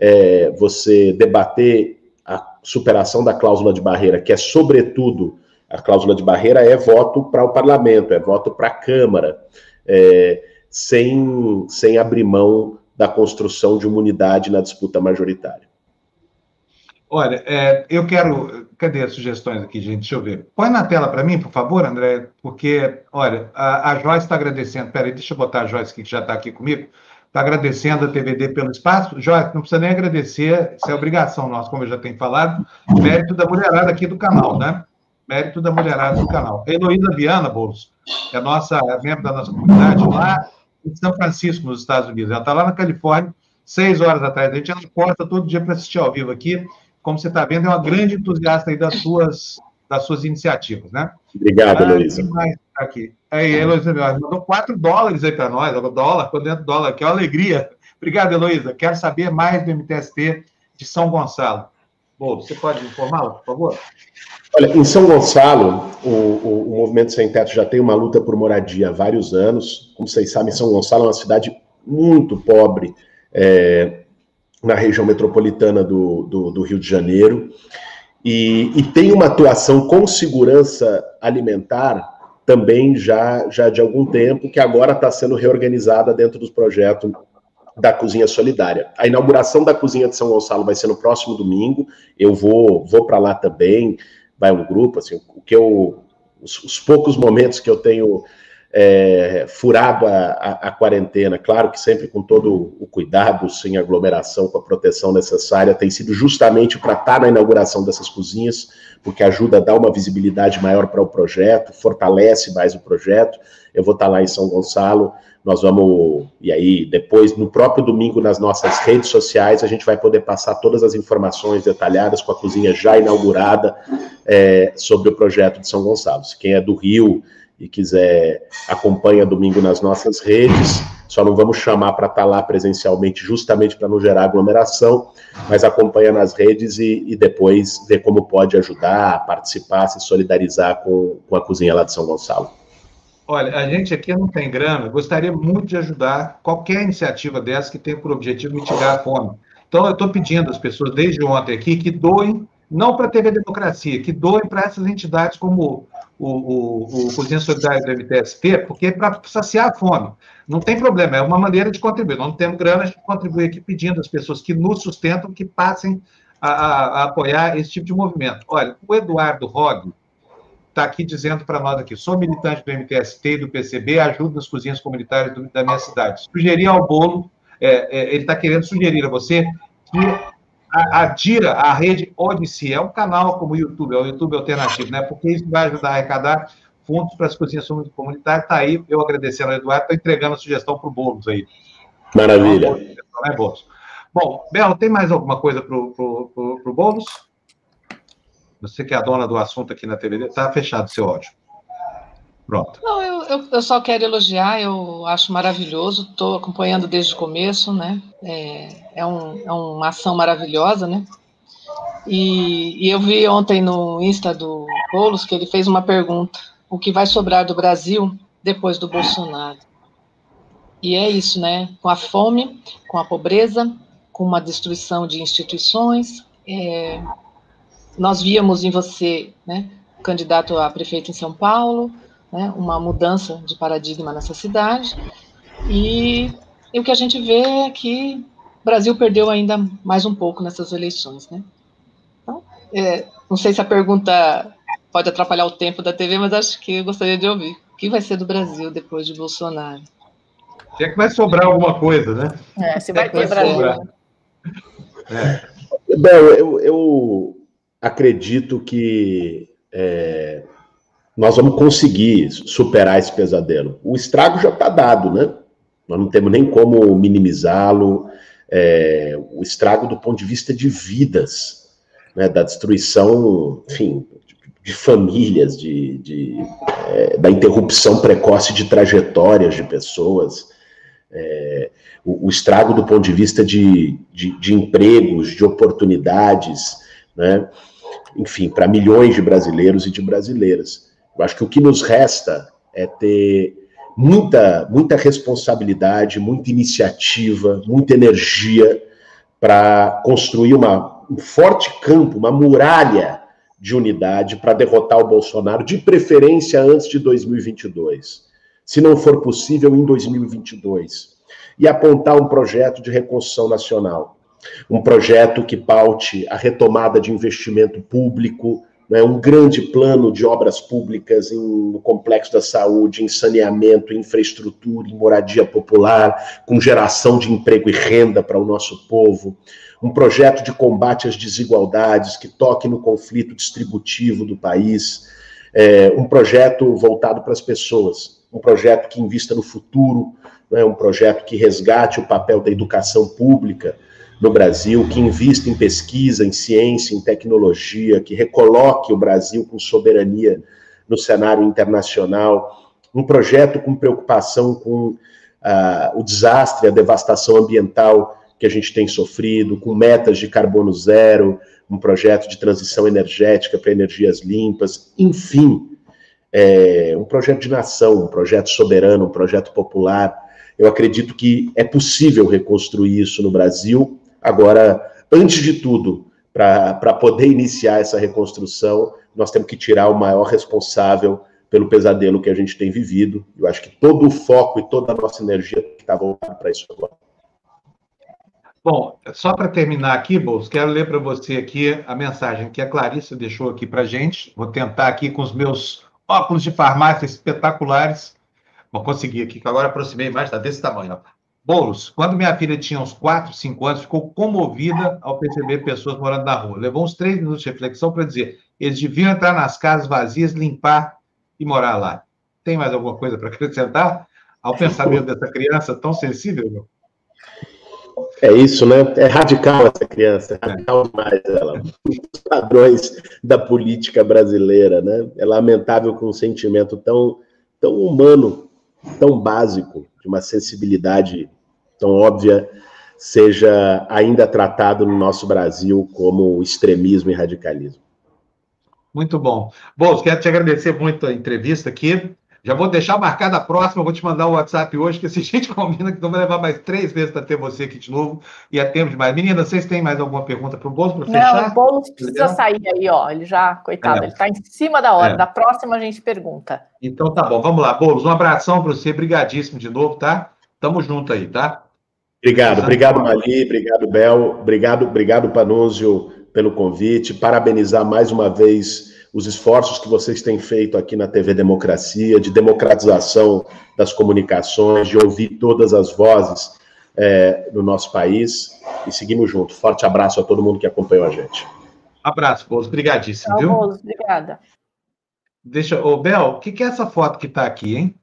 é, você debater a superação da cláusula de barreira, que é, sobretudo, a cláusula de barreira é voto para o parlamento, é voto para a Câmara, é, sem, sem abrir mão da construção de uma unidade na disputa majoritária. Olha, é, eu quero. Cadê as sugestões aqui, gente? Deixa eu ver. Põe na tela para mim, por favor, André, porque, olha, a, a Joyce está agradecendo. Peraí, deixa eu botar a Joyce que já está aqui comigo. Está agradecendo a TVD pelo espaço. Joyce, não precisa nem agradecer, isso é obrigação nossa, como eu já tenho falado. Mérito da mulherada aqui do canal, né? Mérito da mulherada do canal. Heloísa Viana, Boulos, é nossa é membro da nossa comunidade lá em São Francisco, nos Estados Unidos. Ela está lá na Califórnia, seis horas atrás. A gente ela porta todo dia para assistir ao vivo aqui como você está vendo, é uma grande entusiasta aí das suas, das suas iniciativas, né? Obrigado, ah, Luísa. Aqui. Aí, Heloísa mandou 4 dólares aí para nós, dólar, quando dentro dólar, que é uma alegria. Obrigado, Heloísa. Quero saber mais do MTST de São Gonçalo. Bom, você pode informá-la, por favor? Olha, em São Gonçalo, o, o, o, Movimento Sem Teto já tem uma luta por moradia há vários anos. Como vocês sabem, São Gonçalo é uma cidade muito pobre, é, na região metropolitana do, do, do Rio de Janeiro, e, e, tem uma atuação com segurança alimentar também já, já de algum tempo, que agora está sendo reorganizada dentro dos projetos da Cozinha Solidária. A inauguração da Cozinha de São Gonçalo vai ser no próximo domingo. Eu vou, vou para lá também. Vai um grupo, assim, o que eu, os, os poucos momentos que eu tenho é, furado a, a, a, quarentena, claro que sempre com todo o cuidado, sem aglomeração, com a proteção necessária, tem sido justamente para estar tá na inauguração dessas cozinhas, porque ajuda a dar uma visibilidade maior para o projeto, fortalece mais o projeto. Eu vou estar tá lá em São Gonçalo, nós vamos, e aí depois, no próprio domingo, nas nossas redes sociais, a gente vai poder passar todas as informações detalhadas com a cozinha já inaugurada é, sobre o projeto de São Gonçalo. Quem é do Rio, e quiser, acompanha domingo nas nossas redes. Só não vamos chamar para estar tá lá presencialmente, justamente para não gerar aglomeração, mas acompanha nas redes e, e, depois vê como pode ajudar, participar, se solidarizar com, com a cozinha lá de São Gonçalo. Olha, a gente aqui não tem grana, gostaria muito de ajudar qualquer iniciativa dessa que tenha por objetivo mitigar a fome. Então, eu estou pedindo às pessoas, desde ontem aqui, que doem, não para a TV Democracia, que doem para essas entidades como o, o, o Cozinha Solidária do MTST, porque é para saciar a fome. Não tem problema, é uma maneira de contribuir. Não temos grana, a gente contribui aqui pedindo às pessoas que nos sustentam que passem a, a, a apoiar esse tipo de movimento. Olha, o Eduardo Rog está aqui dizendo para nós aqui, sou militante do MTST e do PCB, ajudo nas cozinhas comunitárias do, da minha cidade. Sugerir ao bolo, é, é, ele está querendo sugerir a você que adira a rede Odyssey, é um canal como o YouTube, é o YouTube alternativo, né? Porque isso vai ajudar a arrecadar fundos para as cozinhas comunitárias. Está aí, eu agradecendo ao Eduardo, está entregando a sugestão para o Boulos aí. Maravilha. Né, Boulos? Bom, Bel, tem mais alguma coisa para o Boulos? Você que é a dona do assunto aqui na TV, está fechado o seu áudio. Pronto. Não, eu, eu, eu, só quero elogiar, eu acho maravilhoso, estou acompanhando desde o começo, né? É, é, um, é uma ação maravilhosa, né? E, e, eu vi ontem no Insta do Boulos que ele fez uma pergunta: o que vai sobrar do Brasil depois do Bolsonaro? E é isso, né? Com a fome, com a pobreza, com uma destruição de instituições. É, nós víamos em você, né, candidato a prefeito em São Paulo, né, uma mudança de paradigma nessa cidade. E, e, o que a gente vê é que o Brasil perdeu ainda mais um pouco nessas eleições. Né? Então, é, não sei se a pergunta pode atrapalhar o tempo da TV, mas acho que eu gostaria de ouvir. O que vai ser do Brasil depois de Bolsonaro? Se é que vai sobrar alguma coisa, né? É, se vai ter Brasil. É. Bom, eu, eu acredito que é, nós vamos conseguir superar esse pesadelo. O estrago já está dado, né? Nós não temos nem como minimizá-lo. É, o estrago do ponto de vista de vidas, né, da destruição, enfim, de famílias, de, de é, da interrupção precoce de trajetórias de pessoas, é, o, o, estrago do ponto de vista de, de, de empregos, de oportunidades, né, enfim, para milhões de brasileiros e de brasileiras. Eu acho que o que nos resta é ter muita, muita responsabilidade, muita iniciativa, muita energia para construir uma, um forte campo, uma muralha de unidade para derrotar o Bolsonaro, de preferência antes de 2022. Se não for possível, em 2022. E apontar um projeto de reconstrução nacional. Um projeto que paute a retomada de investimento público, né, um grande plano de obras públicas em, no complexo da saúde, em saneamento, infraestrutura, em moradia popular, com geração de emprego e renda para o nosso povo, um projeto de combate às desigualdades que toque no conflito distributivo do país, é, um projeto voltado para as pessoas, um projeto que invista no futuro, né, um projeto que resgate o papel da educação pública, no Brasil, que invista em pesquisa, em ciência, em tecnologia, que recoloque o Brasil com soberania no cenário internacional, um projeto com preocupação com uh, o desastre, a devastação ambiental que a gente tem sofrido, com metas de carbono zero, um projeto de transição energética para energias limpas, enfim, é, um projeto de nação, um projeto soberano, um projeto popular. Eu acredito que é possível reconstruir isso no Brasil Agora, antes de tudo, para poder iniciar essa reconstrução, nós temos que tirar o maior responsável pelo pesadelo que a gente tem vivido. Eu acho que todo o foco e toda a nossa energia está voltada para isso agora. Bom, só para terminar aqui, Bolso, quero ler para você aqui a mensagem que a Clarissa deixou aqui para gente. Vou tentar aqui com os meus óculos de farmácia espetaculares. Vou conseguir aqui, que agora aproximei mais, está desse tamanho. Boulos, quando minha filha tinha uns 4, 5 anos, ficou comovida ao perceber pessoas morando na rua. Levou uns três minutos de reflexão para dizer: eles deviam entrar nas casas vazias, limpar e morar lá. Tem mais alguma coisa para acrescentar ao pensamento dessa criança tão sensível? Meu? É isso, né? É radical essa criança, é radical demais ela. Os padrões da política brasileira, né? É lamentável que um sentimento tão, tão humano, tão básico, de uma sensibilidade tão óbvia, seja ainda tratado no nosso Brasil como extremismo e radicalismo. Muito bom. Bom, quero te agradecer muito a entrevista aqui. Já vou deixar marcada a próxima, vou te mandar o WhatsApp hoje, que se a gente combina que não vai levar mais três meses para ter você aqui de novo, e é tempo demais. Meninas, vocês têm mais alguma pergunta para o Boulos para fechar? Não, o Boulos precisa sair aí, ó. Ele já, coitado, é. ele está em cima da hora. É. Da próxima a gente pergunta. Então tá bom, vamos lá. Boulos, um abração para você, brigadíssimo de novo, tá? Tamo junto aí, tá? Obrigado, obrigado, Mali, obrigado, Bel, obrigado, obrigado, Panúzio, pelo convite. Parabenizar mais uma vez os esforços que vocês têm feito aqui na TV Democracia, de democratização das comunicações, de ouvir todas as vozes é, no nosso país. E seguimos juntos. Forte abraço a todo mundo que acompanhou a gente. Abraço, Bozo. Obrigadíssimo, viu? Bozo, obrigada. Deixa, ô, Bel, o que, que é essa foto que está aqui, hein?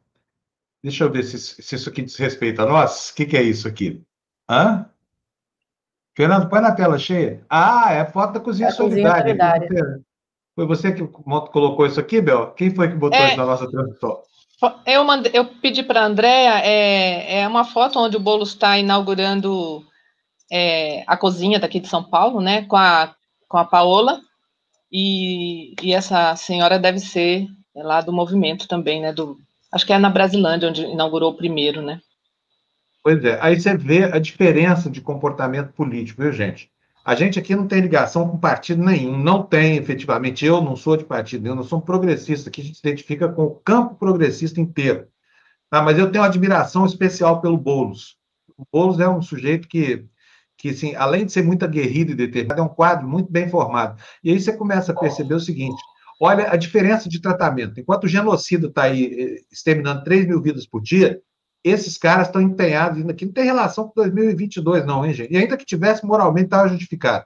Deixa eu ver se, se, isso aqui diz respeito a nós. O que, que é isso aqui? Hã? Fernando, põe na tela cheia. Ah, é a foto da Cozinha é Solidária. Cozinha solidária. Foi você que colocou isso aqui, Bel? Quem foi que botou é, isso na nossa transmissão? Eu, mandei, eu pedi para a Andréa, é, é uma foto onde o Boulos está inaugurando é, a cozinha daqui de São Paulo, né, com a, com a Paola, e, e essa senhora deve ser lá do movimento também, né, do, acho que é na Brasilândia, onde inaugurou o primeiro, né. Pois é, aí você vê a diferença de comportamento político, viu, gente? A gente aqui não tem ligação com partido nenhum, não tem efetivamente. Eu não sou de partido nenhum, não sou um progressista, que a gente se identifica com o campo progressista inteiro. Tá? Mas eu tenho uma admiração especial pelo Boulos. O Boulos é um sujeito que, que assim, além de ser muito aguerrido e determinado, é um quadro muito bem formado. E aí você começa a perceber o seguinte: olha a diferença de tratamento. Enquanto o genocida está aí eh, exterminando 3 mil vidas por dia, esses caras estão empenhados ainda que não tem relação com 2022 não, hein, gente? E ainda que tivesse moralmente estava justificado,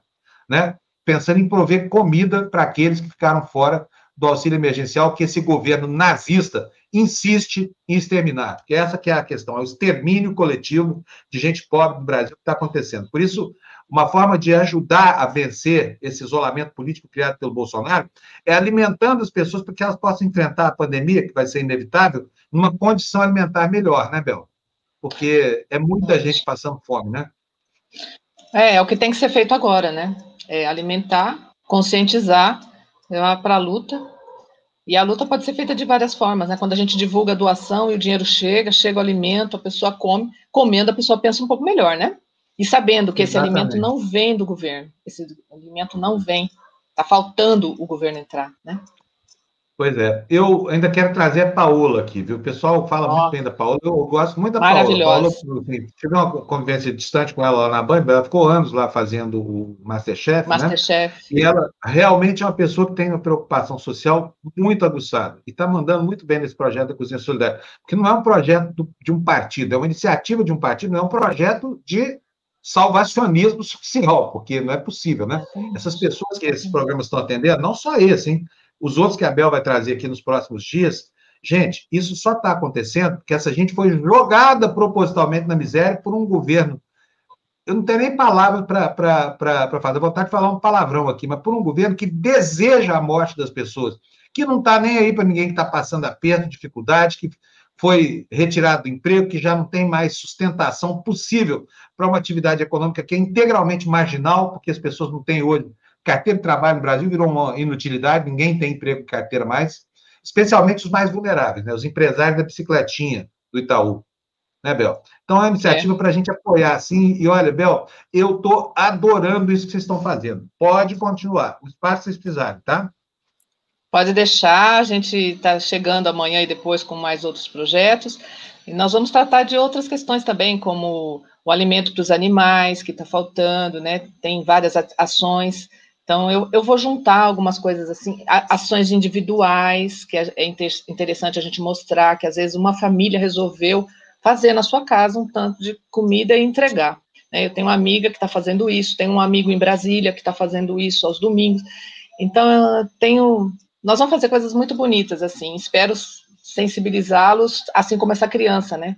né? Pensando em prover comida para aqueles que ficaram fora do auxílio emergencial que esse governo nazista insiste em exterminar. Que essa que é a questão, é o extermínio coletivo de gente pobre do Brasil que está acontecendo. Por isso, uma forma de ajudar a vencer esse isolamento político criado pelo Bolsonaro é alimentando as pessoas para que elas possam enfrentar a pandemia, que vai ser inevitável, numa condição alimentar melhor, né, Bel? Porque é muita gente passando fome, né? É, é o que tem que ser feito agora, né? É alimentar, conscientizar, levar para a luta. E a luta pode ser feita de várias formas, né? Quando a gente divulga a doação e o dinheiro chega, chega o alimento, a pessoa come, comendo, a pessoa pensa um pouco melhor, né? E sabendo que Exatamente. esse alimento não vem do governo, esse alimento não vem, está faltando o governo entrar, né? Pois é. Eu ainda quero trazer a Paola aqui, viu? O pessoal fala oh. muito bem da Paola. Eu gosto muito da Paola. Paola assim, tive uma convivência distante com ela lá na Band, ela ficou anos lá fazendo o Masterchef. Né? Masterchef. Né? E ela realmente é uma pessoa que tem uma preocupação social muito aguçada. E está mandando muito bem nesse projeto da Cozinha Solidária. Porque não é um projeto de um partido, é uma iniciativa de um partido, não é um projeto de salvacionismo social, porque não é possível, né? Essas pessoas que esses programas estão atendendo, não só esse, hein? Os outros que a Bel vai trazer aqui nos próximos dias, gente, isso só está acontecendo porque essa gente foi jogada propositalmente na miséria por um governo. Eu não tenho nem palavra para fazer, vou vontade de falar um palavrão aqui, mas por um governo que deseja a morte das pessoas, que não está nem aí para ninguém que está passando aperto, dificuldade, que foi retirado do emprego, que já não tem mais sustentação possível para uma atividade econômica que é integralmente marginal, porque as pessoas não têm olho. Carteira de trabalho no Brasil virou uma inutilidade, ninguém tem emprego de carteira mais, especialmente os mais vulneráveis, né? os empresários da bicicletinha do Itaú. Né, Bel? Então, é uma iniciativa é. para a gente apoiar, assim, e olha, Bel, eu estou adorando isso que vocês estão fazendo. Pode continuar, o espaço que vocês precisarem, tá? Pode deixar, a gente está chegando amanhã e depois com mais outros projetos. E nós vamos tratar de outras questões também, como o alimento para os animais, que está faltando, né? Tem várias ações. Então, eu, eu vou juntar algumas coisas assim, ações individuais, que é, é interessante a gente mostrar que às vezes uma família resolveu fazer na sua casa um tanto de comida e entregar. Né? Eu tenho uma amiga que está fazendo isso, tenho um amigo em Brasília que está fazendo isso aos domingos. Então, eu tenho. Nós vamos fazer coisas muito bonitas, assim. Espero sensibilizá-los, assim como essa criança, né?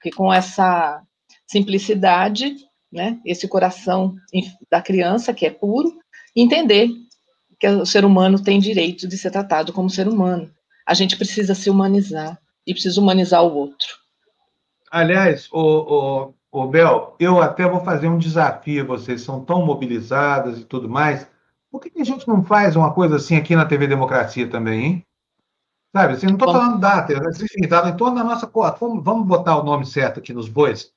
Que com essa simplicidade, né? Esse coração da criança que é puro, entender que o ser humano tem direito de ser tratado como ser humano. A gente precisa se humanizar e precisa humanizar o outro. Aliás, o, o, o Bel, eu até vou fazer um desafio. Vocês são tão mobilizadas e tudo mais. Por que, que a gente não faz uma coisa assim aqui na TV Democracia também, hein? Sabe, assim, não estou falando data, enfim, está em torno da nossa. Vamos botar o nome certo aqui nos bois.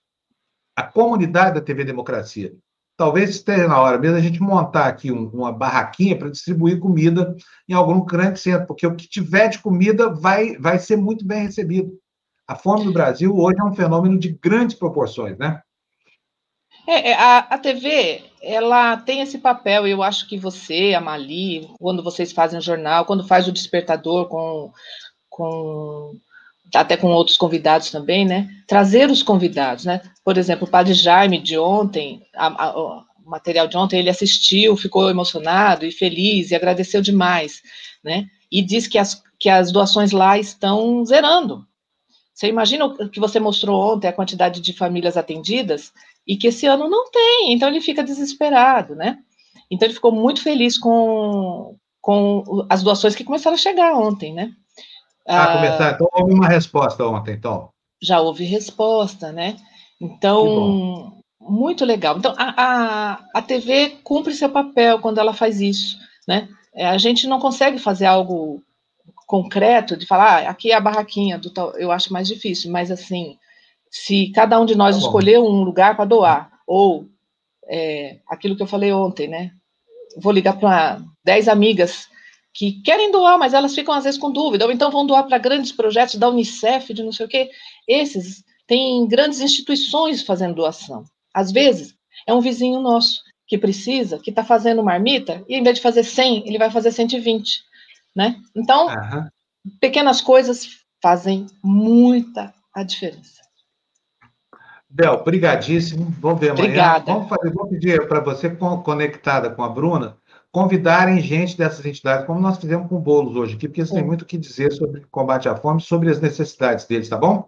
A comunidade da TV Democracia. Talvez esteja na hora mesmo a gente montar aqui um, uma barraquinha para distribuir comida em algum grande centro, porque o que tiver de comida vai, vai ser muito bem recebido. A fome no Brasil hoje é um fenômeno de grandes proporções, né? É, é, a, a TV, ela tem esse papel, eu acho que você, a Mali, quando vocês fazem o jornal, quando faz o despertador com, com até com outros convidados também, né? Trazer os convidados, né? Por exemplo, o Padre Jaime de ontem, a, a, o material de ontem, ele assistiu, ficou emocionado e feliz e agradeceu demais, né? E diz que as, que as doações lá estão zerando, você imagina o que você mostrou ontem, a quantidade de famílias atendidas, e que esse ano não tem, então ele fica desesperado, né? Então ele ficou muito feliz com, com as doações que começaram a chegar ontem, né? Ah, começar. Então houve uma resposta ontem, então. Já houve resposta, né? Então, muito legal. Então, a, a, a TV cumpre seu papel quando ela faz isso, né? É, a gente não consegue fazer algo concreto de falar, ah, aqui é a barraquinha do tal, eu acho mais difícil, mas assim, se cada um de nós tá escolher um lugar para doar, ou é, aquilo que eu falei ontem, né? Vou ligar para 10 amigas que querem doar, mas elas ficam às vezes com dúvida, ou então vão doar para grandes projetos da Unicef, de não sei o quê. Esses têm grandes instituições fazendo doação. Às vezes, é um vizinho nosso que precisa, que está fazendo marmita, e em vez de fazer 100, ele vai fazer 120 né? Então, uhum. pequenas coisas fazem muita a diferença. Bel, brigadíssimo. Vamos ver amanhã. Obrigada. Vamos fazer, vou pedir para você, conectada com a Bruna, convidarem gente dessas entidades, como nós fizemos com o Boulos hoje aqui, porque eles têm muito o que dizer sobre combate à fome, sobre as necessidades deles, tá bom?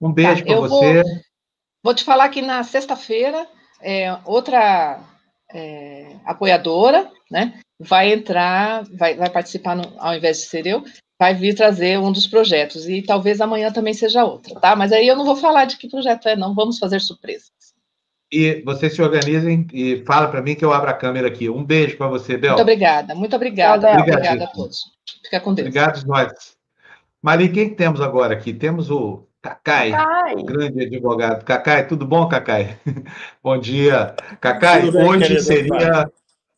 Um beijo tá, para você. Vou, vou, te falar que na sexta-feira, é, outra é, apoiadora, né, vai entrar, vai, vai participar, no, ao invés de ser eu, vai vir trazer um dos projetos, e talvez amanhã também seja outra, tá? Mas aí eu não vou falar de que projeto é, não, vamos fazer surpresas. E vocês se organizem e fala para mim que eu abro a câmera aqui. Um beijo para você, Bel. Muito obrigada, muito obrigada. Obrigada a todos. Fica com Deus. Obrigado, nós. Mari, quem temos agora aqui? Temos o Cacai, Cacai. grande advogado. Cacai, tudo bom, Cacai? bom dia. Cacai, bem, hoje seria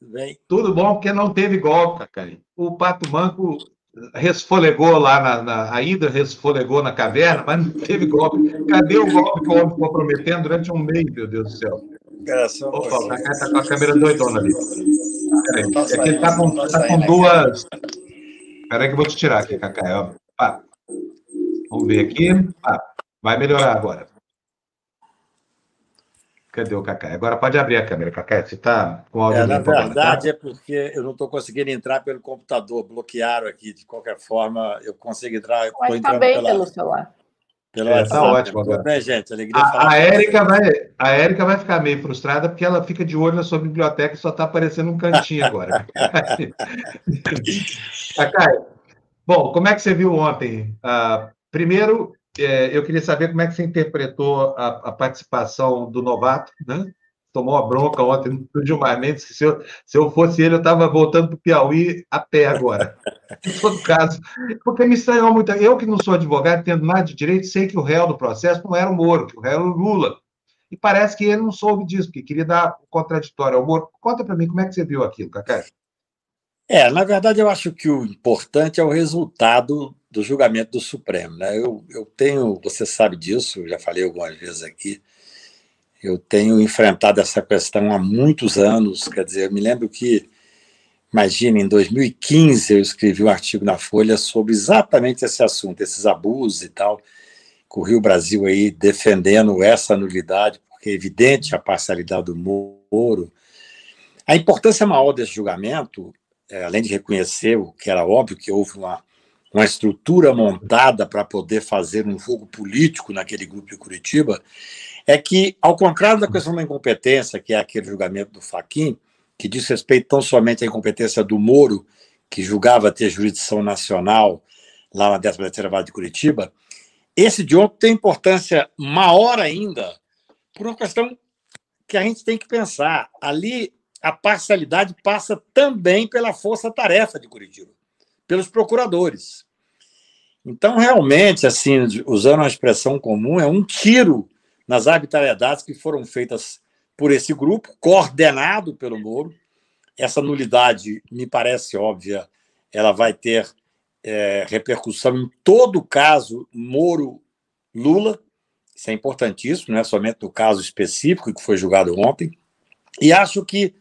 Bem. Tudo bom, porque não teve golpe, Cacai. O Pato Manco resfolegou lá na, na a ida, resfolegou na caverna, mas não teve golpe. Cadê o golpe que o homem ficou prometendo durante um mês, meu Deus do céu? Opa, o Cacai está com a câmera doidona ali. Peraí, é que ele está com, tá com duas. Espera aí que eu vou te tirar aqui. Ah, vamos ver aqui. Ah, vai melhorar agora. Cadê o Cacá? Agora pode abrir a câmera, Cacá. Você está com áudio é, Na verdade, tá? é porque eu não estou conseguindo entrar pelo computador, bloquearam aqui. De qualquer forma, eu consigo entrar. Mas está bem pela, pelo celular. Pelo é, tá ótimo agora. bem, gente. Alegria a, a, Érica vai, a Érica vai ficar meio frustrada porque ela fica de olho na sua biblioteca e só está aparecendo um cantinho agora. Cacá, bom, como é que você viu ontem? Uh, primeiro, é, eu queria saber como é que você interpretou a, a participação do novato, né? Tomou a bronca ontem do Gilmar Mendes, se eu, se eu fosse ele, eu estava voltando para o Piauí a pé agora. em todo caso, porque me estranhou muito. Eu que não sou advogado, tendo nada de direito, sei que o réu do processo não era o Moro, que o réu era o Lula. E parece que ele não soube disso, porque queria dar o contraditório ao Moro. Conta para mim como é que você viu aquilo, Cacá. É, na verdade, eu acho que o importante é o resultado do julgamento do Supremo. Né? Eu, eu tenho, você sabe disso, já falei algumas vezes aqui, eu tenho enfrentado essa questão há muitos anos. Quer dizer, eu me lembro que, imagine, em 2015 eu escrevi um artigo na Folha sobre exatamente esse assunto, esses abusos e tal. Corri o Brasil aí defendendo essa nulidade, porque é evidente a parcialidade do Moro. A importância maior desse julgamento, é, além de reconhecer o que era óbvio, que houve uma, uma estrutura montada para poder fazer um jogo político naquele grupo de Curitiba, é que, ao contrário da questão da incompetência, que é aquele julgamento do Faquim, que diz respeito tão somente à incompetência do Moro, que julgava ter jurisdição nacional lá na 13ª Vara de Curitiba, esse de ontem tem importância maior ainda por uma questão que a gente tem que pensar. Ali, a parcialidade passa também pela força-tarefa de Curitiba, pelos procuradores. Então, realmente, assim, usando uma expressão comum, é um tiro nas arbitrariedades que foram feitas por esse grupo, coordenado pelo Moro. Essa nulidade, me parece óbvia, ela vai ter é, repercussão em todo o caso Moro-Lula. Isso é importantíssimo, não é somente no caso específico que foi julgado ontem. E acho que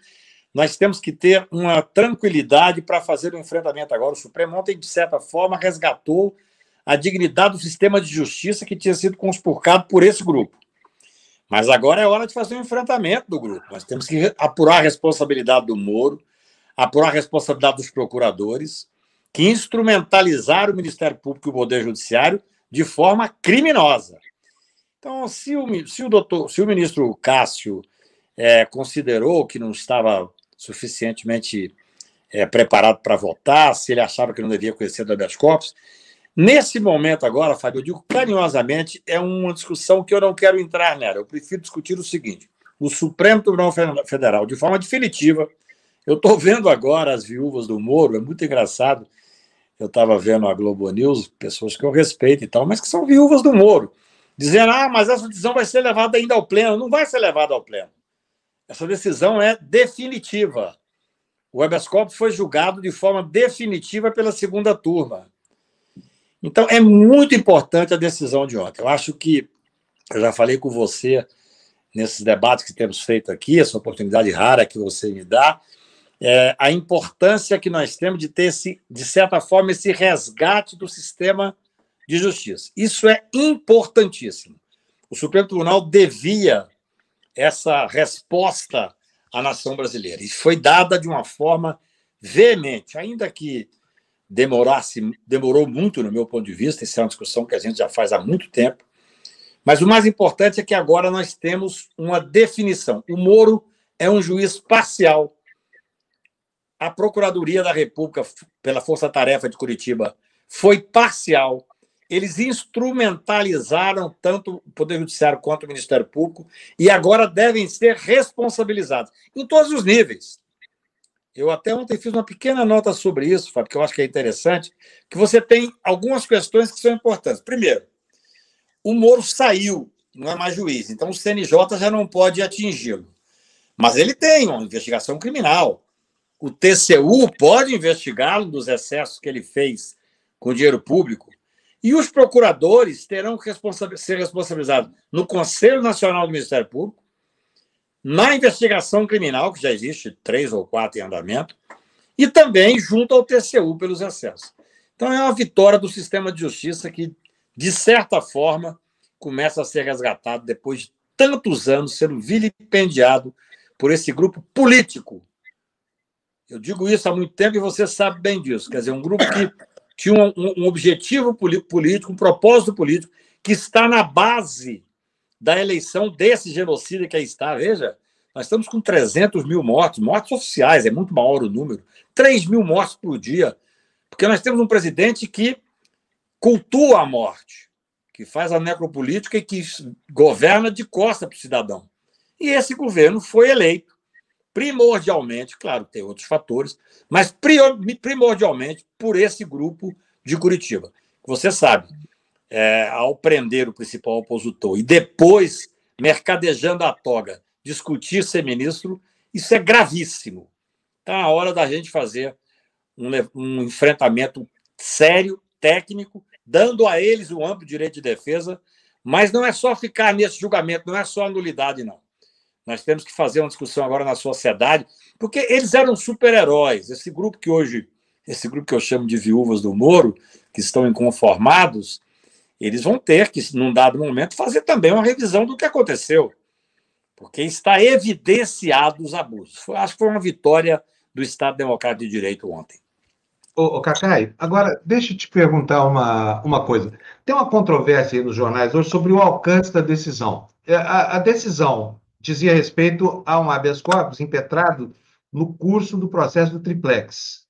nós temos que ter uma tranquilidade para fazer o enfrentamento agora. O Supremo ontem, de certa forma, resgatou a dignidade do sistema de justiça que tinha sido conspurcado por esse grupo. Mas agora é hora de fazer um enfrentamento do grupo. Nós temos que apurar a responsabilidade do Moro, apurar a responsabilidade dos procuradores, que instrumentalizaram o Ministério Público e o Poder Judiciário de forma criminosa. Então, se o, se o, doutor, se o ministro Cássio é, considerou que não estava suficientemente é, preparado para votar, se ele achava que não devia conhecer do habeas corpus, Nesse momento agora, Fábio, eu digo carinhosamente, é uma discussão que eu não quero entrar nela. Eu prefiro discutir o seguinte: o Supremo Tribunal Federal, de forma definitiva, eu estou vendo agora as viúvas do Moro, é muito engraçado. Eu estava vendo a Globo News, pessoas que eu respeito e tal, mas que são viúvas do Moro, dizendo: ah, mas essa decisão vai ser levada ainda ao Pleno. Não vai ser levada ao Pleno. Essa decisão é definitiva. O habeas corpus foi julgado de forma definitiva pela segunda turma. Então, é muito importante a decisão de ontem. Eu acho que, eu já falei com você nesses debates que temos feito aqui, essa oportunidade rara que você me dá, é, a importância que nós temos de ter, esse, de certa forma, esse resgate do sistema de justiça. Isso é importantíssimo. O Supremo Tribunal devia essa resposta à nação brasileira. E foi dada de uma forma veemente, ainda que demorasse, demorou muito, no meu ponto de vista, essa é uma discussão que a gente já faz há muito tempo. Mas o mais importante é que agora nós temos uma definição. O Moro é um juiz parcial. A Procuradoria da República, pela Força Tarefa de Curitiba, foi parcial. Eles instrumentalizaram tanto o Poder Judiciário quanto o Ministério Público e agora devem ser responsabilizados em todos os níveis. Eu até ontem fiz uma pequena nota sobre isso, Fábio, que eu acho que é interessante, que você tem algumas questões que são importantes. Primeiro, o Moro saiu, não é mais juiz, então o CNJ já não pode atingi-lo. Mas ele tem uma investigação criminal. O TCU pode investigá-lo dos excessos que ele fez com dinheiro público. E os procuradores terão que ser responsabilizados no Conselho Nacional do Ministério Público na investigação criminal, que já existe três ou quatro em andamento, e também junto ao TCU pelos excessos. Então, é uma vitória do sistema de justiça que, de certa forma, começa a ser resgatado depois de tantos anos sendo vilipendiado por esse grupo político. Eu digo isso há muito tempo e você sabe bem disso. Quer dizer, um grupo que tinha um, um objetivo político, um propósito político, que está na base da eleição desse genocídio que aí está. Veja, nós estamos com 300 mil mortos, mortes oficiais, é muito maior o número. 3 mil mortes por dia. Porque nós temos um presidente que cultua a morte, que faz a necropolítica e que governa de costa para o cidadão. E esse governo foi eleito primordialmente, claro, tem outros fatores, mas primordialmente por esse grupo de Curitiba. Você sabe, é, ao prender o principal opositor e depois, mercadejando a toga, discutir ser ministro, isso é gravíssimo. Está na hora da gente fazer um, um enfrentamento sério técnico, dando a eles o amplo direito de defesa, mas não é só ficar nesse julgamento, não é só a nulidade, não. Nós temos que fazer uma discussão agora na sociedade, porque eles eram super-heróis. Esse grupo que hoje, esse grupo que eu chamo de viúvas do Moro, que estão inconformados, eles vão ter que, num dado momento, fazer também uma revisão do que aconteceu, porque está evidenciado os abusos. Acho que foi uma vitória do Estado Democrático de Direito ontem. Ô, ô Cacai, agora deixa eu te perguntar uma, uma coisa. Tem uma controvérsia aí nos jornais hoje sobre o alcance da decisão. É, a, a decisão dizia respeito a um habeas corpus impetrado no curso do processo do triplex.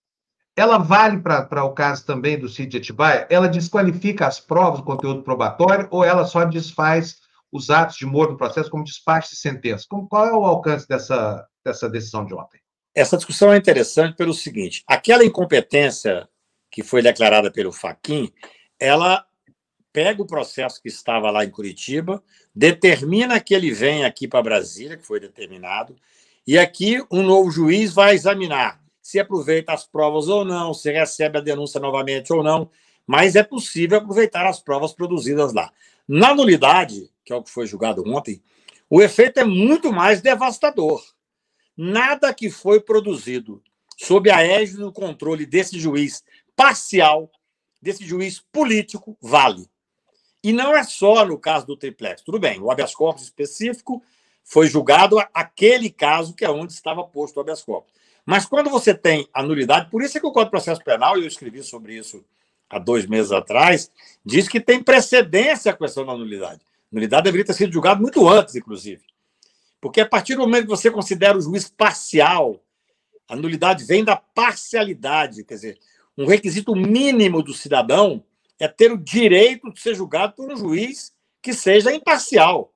Ela vale para o caso também do Cid Atibaia? Ela desqualifica as provas, o conteúdo probatório, ou ela só desfaz os atos de Moro no processo como despacho de sentença? Qual é o alcance dessa, dessa decisão de ontem? Essa discussão é interessante pelo seguinte: aquela incompetência que foi declarada pelo Faquin, ela pega o processo que estava lá em Curitiba, determina que ele venha aqui para Brasília, que foi determinado, e aqui um novo juiz vai examinar se aproveita as provas ou não, se recebe a denúncia novamente ou não, mas é possível aproveitar as provas produzidas lá. Na nulidade, que é o que foi julgado ontem, o efeito é muito mais devastador. Nada que foi produzido sob a égide do controle desse juiz parcial, desse juiz político, vale. E não é só no caso do triplex. Tudo bem, o habeas corpus específico foi julgado aquele caso que é onde estava posto o habeas corpus. Mas quando você tem a nulidade, por isso é que o Código de Processo Penal, e eu escrevi sobre isso há dois meses atrás, diz que tem precedência a questão da nulidade. Nulidade deveria ter sido julgada muito antes, inclusive. Porque a partir do momento que você considera o juiz parcial, a nulidade vem da parcialidade, quer dizer, um requisito mínimo do cidadão é ter o direito de ser julgado por um juiz que seja imparcial.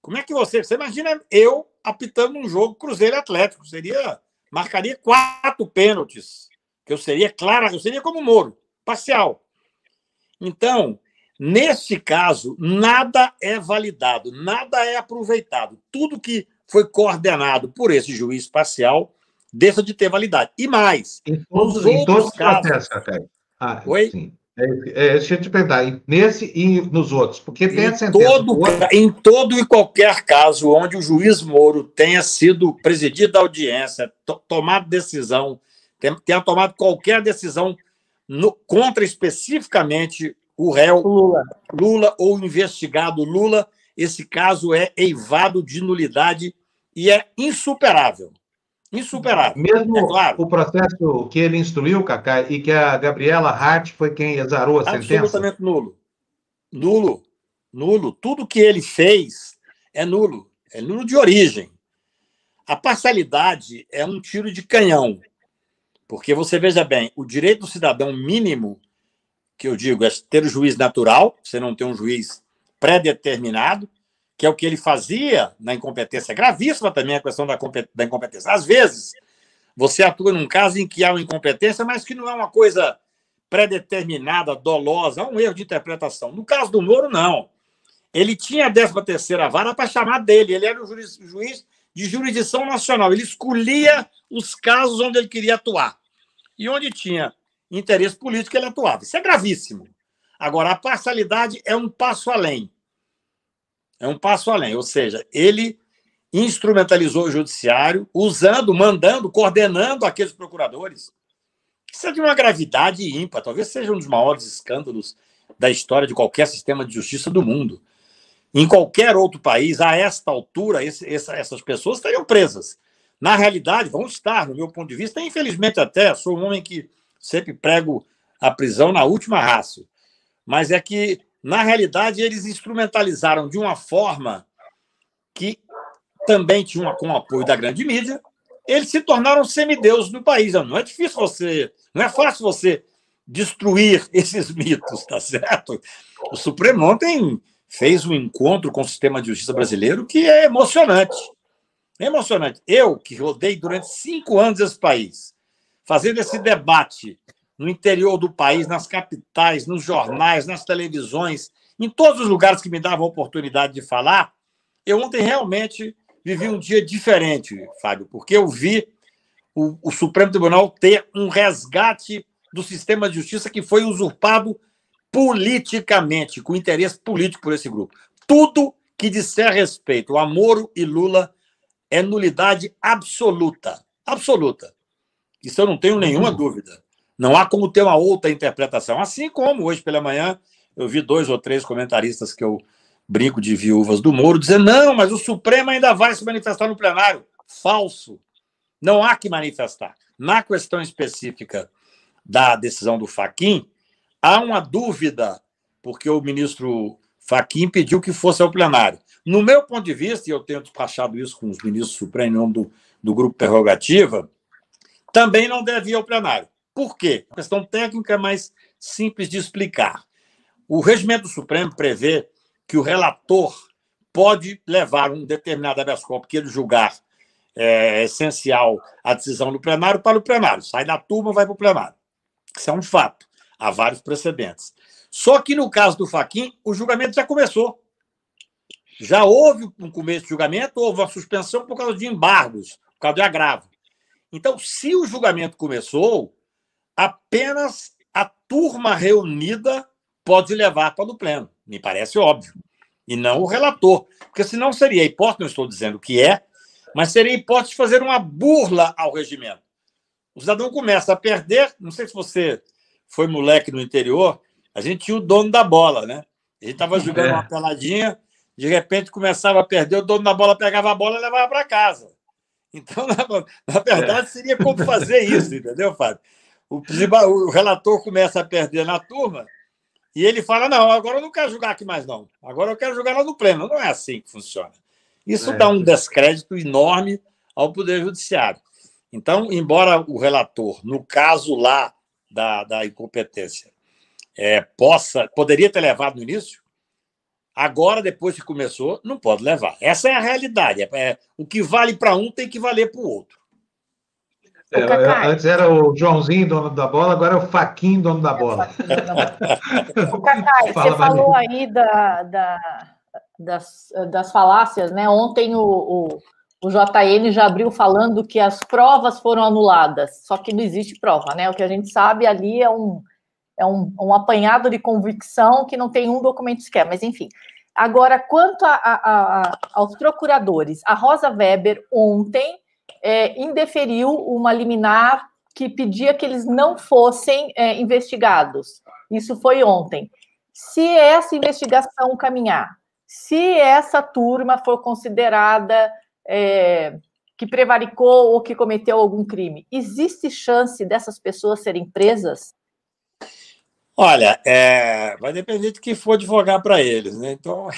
Como é que você. Você imagina eu apitando um jogo Cruzeiro Atlético? Seria marcaria quatro pênaltis, que eu seria clara, eu seria como Moro, parcial. Então, nesse caso, nada é validado, nada é aproveitado. Tudo que foi coordenado por esse juiz parcial deixa de ter validade. E mais, em todos, os casos. Ah, Oi? Sim. É, é, deixa eu te perguntar, nesse e nos outros, porque tem em a sentença. Todo, em todo e qualquer caso onde o juiz Moro tenha sido presidido a audiência, to, tomado decisão, tenha, tomado qualquer decisão no, contra especificamente o réu Lula. Lula ou investigado Lula, esse caso é eivado de nulidade e é insuperável. Insuperável. Mesmo é claro. o processo que ele instruiu, Cacá, e que a Gabriela Hart foi quem exarou a sentença? Absolutamente nulo. Nulo. Nulo. Tudo que ele fez é nulo. É nulo de origem. A parcialidade é um tiro de canhão. Porque você veja bem, o direito do cidadão mínimo, que eu digo, é ter o juiz natural, você não tem um juiz pré-determinado, que é o que ele fazia na incompetência. Gravíssima também a questão da, incompetência. Às vezes, você atua num caso em que há uma incompetência, mas que não é uma coisa predeterminada, dolosa, é um erro de interpretação. No caso do Moro, não. Ele tinha a 13 terceira vara para chamar dele, ele era o juiz, juiz de jurisdição nacional, ele escolhia os casos onde ele queria atuar. E onde tinha interesse político, ele atuava. Isso é gravíssimo. Agora, a parcialidade é um passo além. É um passo além, ou seja, ele instrumentalizou o judiciário, usando, mandando, coordenando aqueles procuradores. Isso é de uma gravidade ímpar, talvez seja um dos maiores escândalos da história de qualquer sistema de justiça do mundo. Em qualquer outro país, a esta altura, esse, essa, essas pessoas estariam presas. Na realidade, vão estar, no meu ponto de vista, infelizmente até, sou um homem que sempre prego a prisão na última raça. Mas é que na realidade, eles instrumentalizaram de uma forma que também tinha com o apoio da grande mídia, eles se tornaram semideuses no país. Não é difícil você, não é fácil você destruir esses mitos, tá certo? O Supremo ontem fez um encontro com o sistema de justiça brasileiro que é emocionante. É emocionante. Eu, que rodei durante cinco anos esse país, fazendo esse debate no interior do país, nas capitais, nos jornais, nas televisões, em todos os lugares que me davam a oportunidade de falar, eu ontem realmente vivi um dia diferente, Fábio, porque eu vi o, o Supremo Tribunal ter um resgate do sistema de justiça que foi usurpado politicamente, com interesse político por esse grupo. Tudo que disser respeito a Moro e Lula é nulidade absoluta. Absoluta. Isso eu não tenho nenhuma uhum. dúvida. Não há como ter uma outra interpretação. Assim como hoje pela manhã eu vi dois ou três comentaristas que eu brinco de viúvas do Moro dizendo: não, mas o Supremo ainda vai se manifestar no plenário. Falso. Não há que manifestar. Na questão específica da decisão do Faquim, há uma dúvida, porque o ministro Faquim pediu que fosse ao plenário. No meu ponto de vista, e eu tenho despachado isso com os ministros em nome do, do grupo Prerrogativa, também não deve ir ao plenário. Por quê? A questão técnica é mais simples de explicar. O regimento Supremo prevê que o relator pode levar um determinado habeas corpus que ele julgar é, essencial a decisão do plenário para o plenário. Sai da turma, vai para o plenário. Isso é um fato. Há vários precedentes. Só que no caso do Faquim, o julgamento já começou. Já houve um começo de julgamento, houve uma suspensão por causa de embargos, por causa de agravo. Então, se o julgamento começou, apenas a turma reunida pode levar para o pleno. Me parece óbvio. E não o relator. Porque senão seria hipótese, não estou dizendo que é, mas seria hipótese de fazer uma burla ao regimento. O cidadão começa a perder. Não sei se você foi moleque no interior, a gente tinha o dono da bola, né? A gente estava jogando é. uma peladinha, de repente começava a perder, o dono da bola pegava a bola e levava para casa. Então, na, na verdade, é. seria como fazer isso, entendeu, Fábio? O, o relator começa a perder na turma e ele fala: Não, agora eu não quero jogar aqui mais, não. Agora eu quero jogar lá no pleno. Não é assim que funciona. Isso é. dá um descrédito enorme ao Poder Judiciário. Então, embora o relator, no caso lá da, da incompetência, é, possa, poderia ter levado no início, agora, depois que começou, não pode levar. Essa é a realidade. É, é o que vale para um tem que valer para o outro. É, antes era o Joãozinho, dono da bola, agora é o Faquinho, dono da bola. o Fala, você falou aí da, da, das, das falácias, né? Ontem o, o, o JN já abriu falando que as provas foram anuladas, só que não existe prova, né? O que a gente sabe ali é um, é um, um apanhado de convicção que não tem um documento sequer, mas enfim. Agora, quanto a, a, a, aos procuradores, a Rosa Weber ontem é, indeferiu uma liminar que pedia que eles não fossem é, investigados. Isso foi ontem. Se essa investigação caminhar, se essa turma for considerada é, que prevaricou ou que cometeu algum crime, existe chance dessas pessoas serem presas? Olha, é, vai depender de que for advogar para eles, né? Então,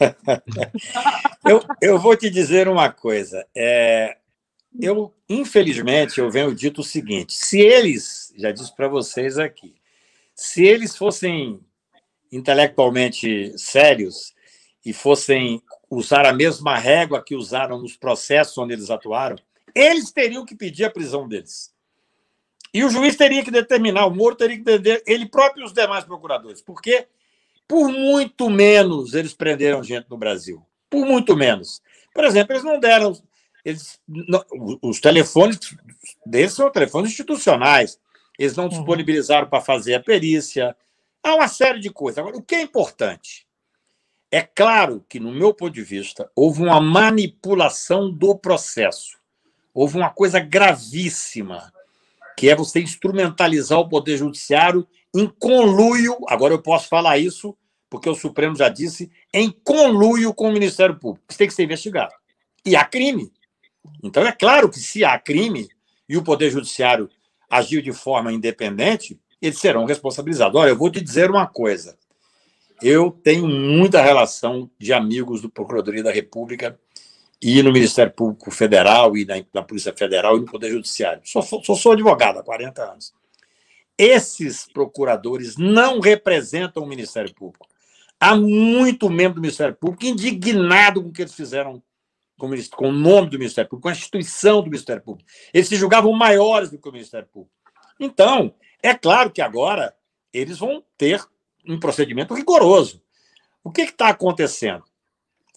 eu, eu vou te dizer uma coisa. É, eu, infelizmente, eu venho dito o seguinte: se eles, já disse para vocês aqui, se eles fossem intelectualmente sérios e fossem usar a mesma régua que usaram nos processos onde eles atuaram, eles teriam que pedir a prisão deles. E o juiz teria que determinar, o Moro teria que entender, ele próprio e os demais procuradores, porque por muito menos eles prenderam gente no Brasil. Por muito menos. Por exemplo, eles não deram eles, os telefones deles são telefones institucionais. Eles não uhum. disponibilizaram para fazer a perícia. Há uma série de coisas. Agora, o que é importante? É claro que, no meu ponto de vista, houve uma manipulação do processo. Houve uma coisa gravíssima, que é você instrumentalizar o Poder Judiciário em conluio. Agora eu posso falar isso, porque o Supremo já disse, em conluio com o Ministério Público. Isso tem que ser investigado. E há crime. Então, é claro que se há crime e o Poder Judiciário agiu de forma independente, eles serão responsabilizados. Olha, eu vou te dizer uma coisa. Eu tenho muita relação de amigos do Procuradoria da República e no Ministério Público Federal e na, na Polícia Federal e no Poder Judiciário. Sou, sou, sou advogado há 40 anos. Esses procuradores não representam o Ministério Público. Há muito membro do Ministério Público indignado com o que eles fizeram com, com o nome do Ministério Público, com a instituição do Ministério Público. Eles se julgavam maiores do que o Ministério Público. Então, é claro que agora eles vão ter um procedimento rigoroso. O que está acontecendo?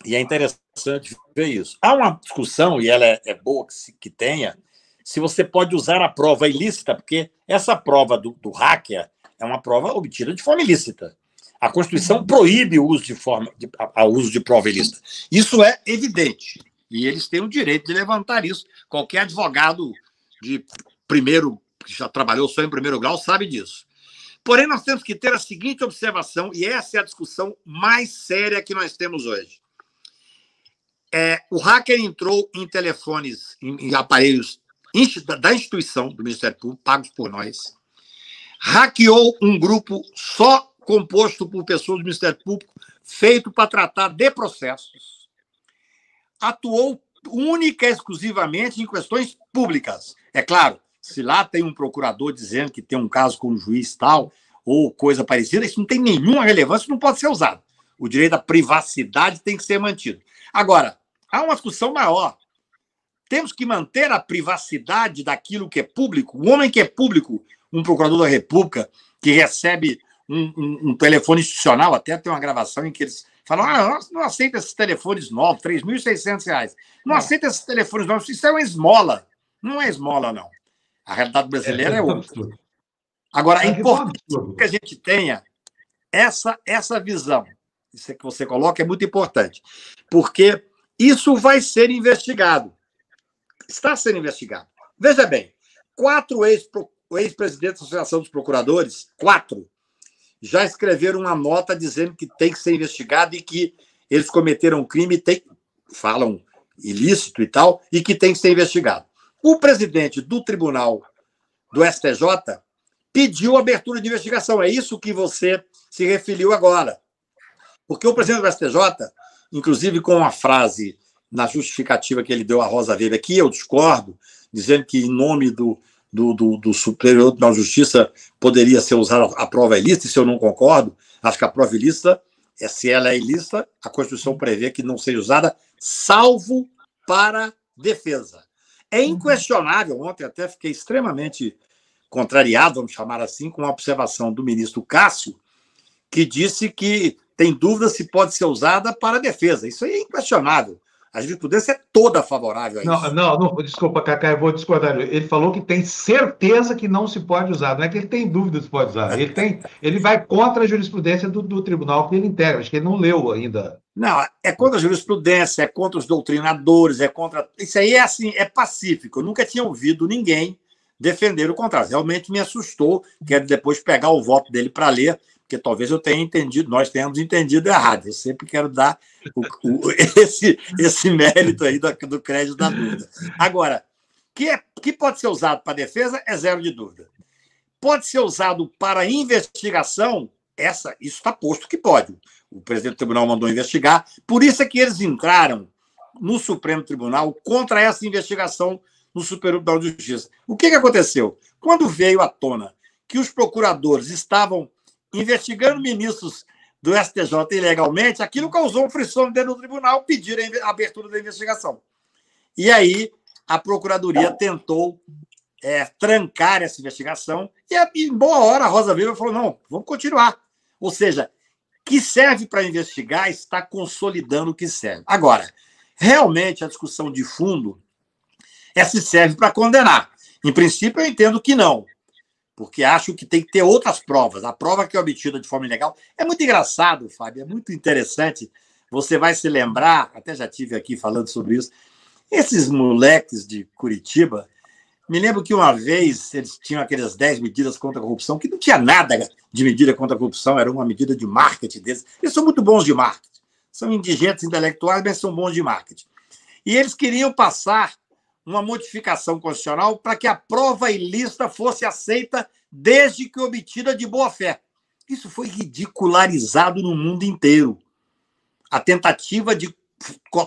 E é interessante ver isso. Há uma discussão, e ela é, é boa que, se, que, tenha, se você pode usar a prova ilícita, porque essa prova do, do hacker é uma prova obtida de forma ilícita. A Constituição proíbe o uso de forma de, a, a uso de prova ilícita. Isso é evidente. E eles têm o direito de levantar isso. Qualquer advogado de primeiro, que já trabalhou só em primeiro grau, sabe disso. Porém, nós temos que ter a seguinte observação, e essa é a discussão mais séria que nós temos hoje. É, o hacker entrou em telefones, em, em aparelhos da instituição do Ministério Público, pagos por nós, hackeou um grupo só composto por pessoas do Ministério Público, feito para tratar de processos, atuou única e exclusivamente em questões públicas. É claro, se lá tem um procurador dizendo que tem um caso com um juiz tal, ou coisa parecida, isso não tem nenhuma relevância, não pode ser usado. O direito à privacidade tem que ser mantido. Agora, há uma discussão maior. Temos que manter a privacidade daquilo que é público. O homem que é público, um procurador da República, que recebe um, um, um telefone institucional, até tem uma gravação em que eles falam: ah, não aceita esses telefones novos, R$ 3.600. Não é. aceita esses telefones novos, isso é uma esmola. Não é esmola, não. A realidade brasileira é, é outra. Agora, é importante que a gente tenha essa, essa visão. Isso que você coloca é muito importante, porque isso vai ser investigado. Está sendo investigado. Veja bem, quatro ex-presidentes da Associação dos Procuradores, quatro, já escreveram uma nota dizendo que tem que ser investigado e que eles cometeram um crime, tem, falam ilícito e tal, e que tem que ser investigado. O presidente do tribunal do STJ pediu abertura de investigação. É isso que você se referiu agora. Porque o presidente do STJ, inclusive com uma frase na justificativa que ele deu à Rosa Weber, que eu discordo, dizendo que em nome do, do, do, do Superior Tribunal de Justiça poderia ser usada a prova ilícita, isso eu não concordo. Acho que a prova ilícita, é, se ela é ilícita, a Constituição prevê que não seja usada, salvo para defesa. É inquestionável, ontem até fiquei extremamente contrariado, vamos chamar assim, com a observação do ministro Cássio, que disse que tem dúvida se pode ser usada para defesa. Isso aí é inquestionável. A jurisprudência é toda favorável a isso. Não, não, não desculpa, Cacá, eu vou discordar. Ele falou que tem certeza que não se pode usar. Não é que ele tem dúvida se pode usar. Ele, tem, ele vai contra a jurisprudência do, do tribunal que ele integra. Acho que ele não leu ainda. Não, é contra a jurisprudência, é contra os doutrinadores, é contra. Isso aí é assim, é pacífico. Eu nunca tinha ouvido ninguém defender o contrário. Realmente me assustou. Quero depois pegar o voto dele para ler porque talvez eu tenha entendido, nós tenhamos entendido errado. Eu sempre quero dar o, o, esse, esse mérito aí do, do crédito da dúvida. Agora, que, é, que pode ser usado para defesa é zero de dúvida. Pode ser usado para investigação, essa, isso está posto que pode. O presidente do tribunal mandou investigar, por isso é que eles entraram no Supremo Tribunal contra essa investigação no Superior Tribunal de Justiça. O que, que aconteceu? Quando veio à tona que os procuradores estavam investigando ministros do STJ ilegalmente, aquilo causou frição dentro do tribunal, pedir a abertura da investigação. E aí a Procuradoria tentou é, trancar essa investigação e, em boa hora, a Rosa Weber falou: não, vamos continuar. Ou seja, que serve para investigar está consolidando o que serve. Agora, realmente a discussão de fundo é se serve para condenar. Em princípio, eu entendo que não porque acho que tem que ter outras provas. A prova que é obtida de forma ilegal é muito engraçado, Fábio, é muito interessante. Você vai se lembrar, até já tive aqui falando sobre isso. Esses moleques de Curitiba, me lembro que uma vez eles tinham aquelas 10 medidas contra a corrupção, que não tinha nada de medida contra a corrupção, era uma medida de marketing deles. Eles são muito bons de marketing. São indigentes intelectuais, mas são bons de marketing. E eles queriam passar uma modificação constitucional para que a prova ilícita fosse aceita desde que obtida de boa fé. Isso foi ridicularizado no mundo inteiro. A tentativa de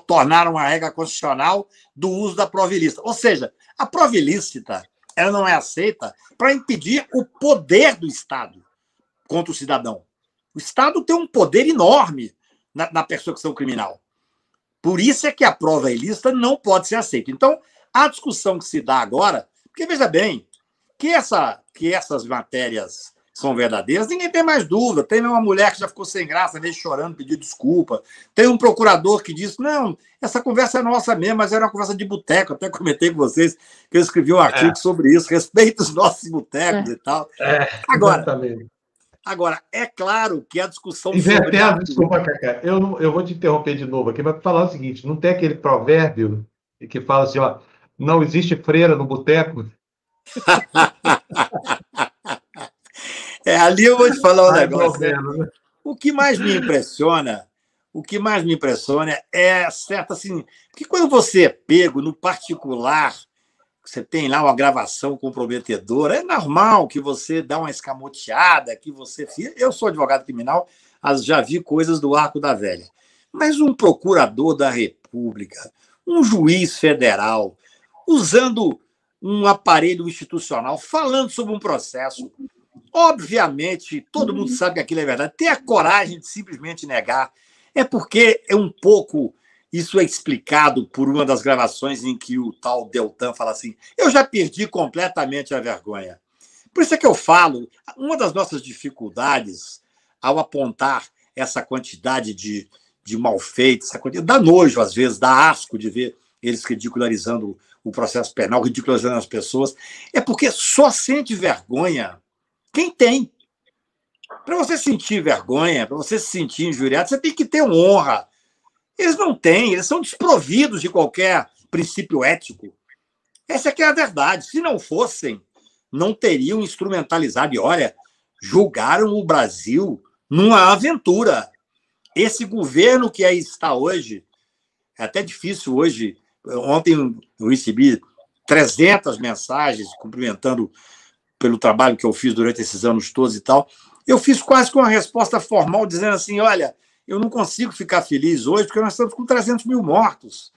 tornar uma regra constitucional do uso da prova ilícita. Ou seja, a prova ilícita ela não é aceita para impedir o poder do Estado contra o cidadão. O Estado tem um poder enorme na, na persecução criminal. Por isso é que a prova ilícita não pode ser aceita. Então, a discussão que se dá agora, porque veja bem, que, essa, que essas matérias são verdadeiras, ninguém tem mais dúvida. Tem uma mulher que já ficou sem graça, veio chorando, pediu desculpa. Tem um procurador que disse: não, essa conversa é nossa mesmo, mas era uma conversa de boteco. Até comentei com vocês que eu escrevi um artigo é. sobre isso, respeito os nossos botecos é. e tal. É, Agora, Agora, é claro que a discussão Invertendo, sobre... desculpa, Cacá, eu, eu vou te interromper de novo aqui, mas falar o seguinte, não tem aquele provérbio que fala assim, ó, não existe freira no boteco? é, ali eu vou te falar um negócio. Né? O que mais me impressiona, o que mais me impressiona é certo assim, que quando você é pego no particular você tem lá uma gravação comprometedora, é normal que você dá uma escamoteada, que você. Eu sou advogado criminal, já vi coisas do arco da velha. Mas um procurador da República, um juiz federal, usando um aparelho institucional, falando sobre um processo, obviamente, todo mundo sabe que aquilo é verdade, ter a coragem de simplesmente negar, é porque é um pouco isso é explicado por uma das gravações em que o tal Deltan fala assim: eu já perdi completamente a vergonha. Por isso é que eu falo, uma das nossas dificuldades ao apontar essa quantidade de, de malfeitos, essa quantidade, dá nojo às vezes, dá asco de ver eles ridicularizando o processo penal, ridicularizando as pessoas, é porque só sente vergonha quem tem. Para você sentir vergonha, para você se sentir injuriado, você tem que ter honra, eles não têm, eles são desprovidos de qualquer princípio ético. Essa é a verdade. Se não fossem, não teriam instrumentalizado. E olha, julgaram o Brasil numa aventura. Esse governo que aí está hoje, é até difícil hoje. Ontem eu recebi 300 mensagens cumprimentando pelo trabalho que eu fiz durante esses anos todos e tal. Eu fiz quase com uma resposta formal, dizendo assim: olha, eu não consigo ficar feliz hoje porque nós estamos com 300 mil mortos.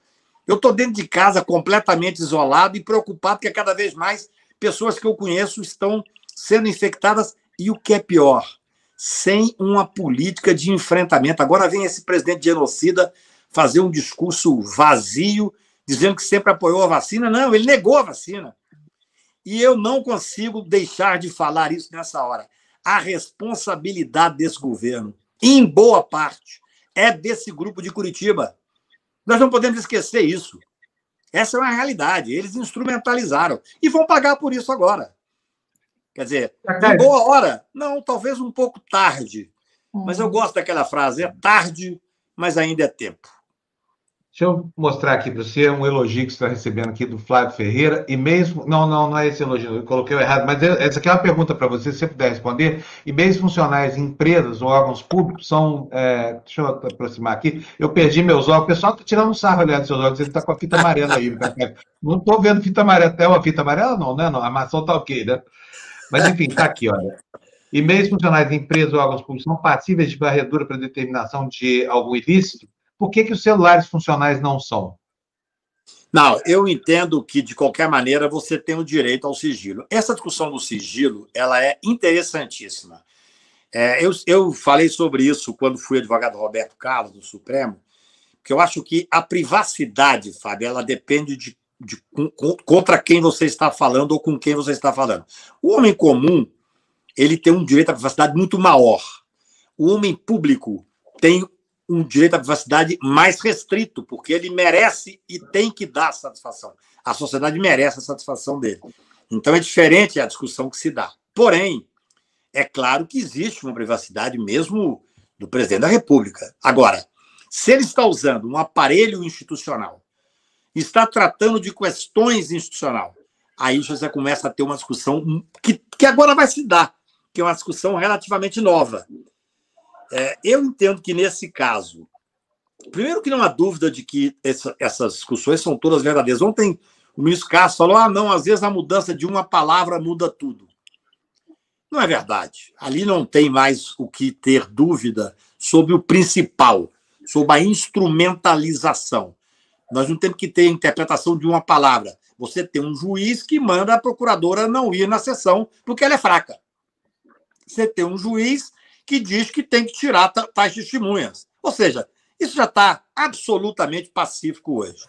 Eu estou dentro de casa completamente isolado e preocupado porque cada vez mais pessoas que eu conheço estão sendo infectadas e o que é pior, sem uma política de enfrentamento. Agora vem esse presidente genocida fazer um discurso vazio, dizendo que sempre apoiou a vacina. Não, ele negou a vacina. E eu não consigo deixar de falar isso nessa hora. A responsabilidade desse governo em boa parte, é desse grupo de Curitiba. Nós não podemos esquecer isso. Essa é uma realidade. Eles instrumentalizaram e vão pagar por isso agora. Quer dizer, em boa hora? Não, talvez um pouco tarde. Mas eu gosto daquela frase: é tarde, mas ainda é tempo. Deixa eu mostrar aqui para você um elogio que você está recebendo aqui do Flávio Ferreira. E mesmo. Não, não, não é esse elogio, eu coloquei errado, mas essa aqui é uma pergunta para você, se você puder responder. E mesmo funcionários em empresas ou órgãos públicos são. É, deixa eu aproximar aqui. Eu perdi meus óculos. O pessoal está tirando um sarro olhando seus óculos, ele está com a fita amarela aí. Não estou vendo fita amarela. Até uma fita amarela, não, né? Não, a maçã está ok, né? Mas enfim, está aqui, olha. E mesmo funcionários em empresas ou órgãos públicos são passíveis de varredura para determinação de algum ilícito? Por que, que os celulares funcionais não são? Não, eu entendo que, de qualquer maneira, você tem o direito ao sigilo. Essa discussão do sigilo ela é interessantíssima. É, eu, eu falei sobre isso quando fui advogado Roberto Carlos, do Supremo, que eu acho que a privacidade, Fábio, ela depende de, de, contra quem você está falando ou com quem você está falando. O homem comum, ele tem um direito à privacidade muito maior. O homem público tem um direito à privacidade mais restrito, porque ele merece e tem que dar satisfação. A sociedade merece a satisfação dele. Então é diferente a discussão que se dá. Porém, é claro que existe uma privacidade mesmo do presidente da República. Agora, se ele está usando um aparelho institucional, está tratando de questões institucional, aí você começa a ter uma discussão que, que agora vai se dar, que é uma discussão relativamente nova. É, eu entendo que, nesse caso, primeiro que não há dúvida de que essa, essas discussões são todas verdadeiras. Ontem o ministro Castro falou: ah, não, às vezes a mudança de uma palavra muda tudo. Não é verdade. Ali não tem mais o que ter dúvida sobre o principal, sobre a instrumentalização. Nós não temos que ter interpretação de uma palavra. Você tem um juiz que manda a procuradora não ir na sessão porque ela é fraca. Você tem um juiz que diz que tem que tirar tais testemunhas. Ou seja, isso já está absolutamente pacífico hoje.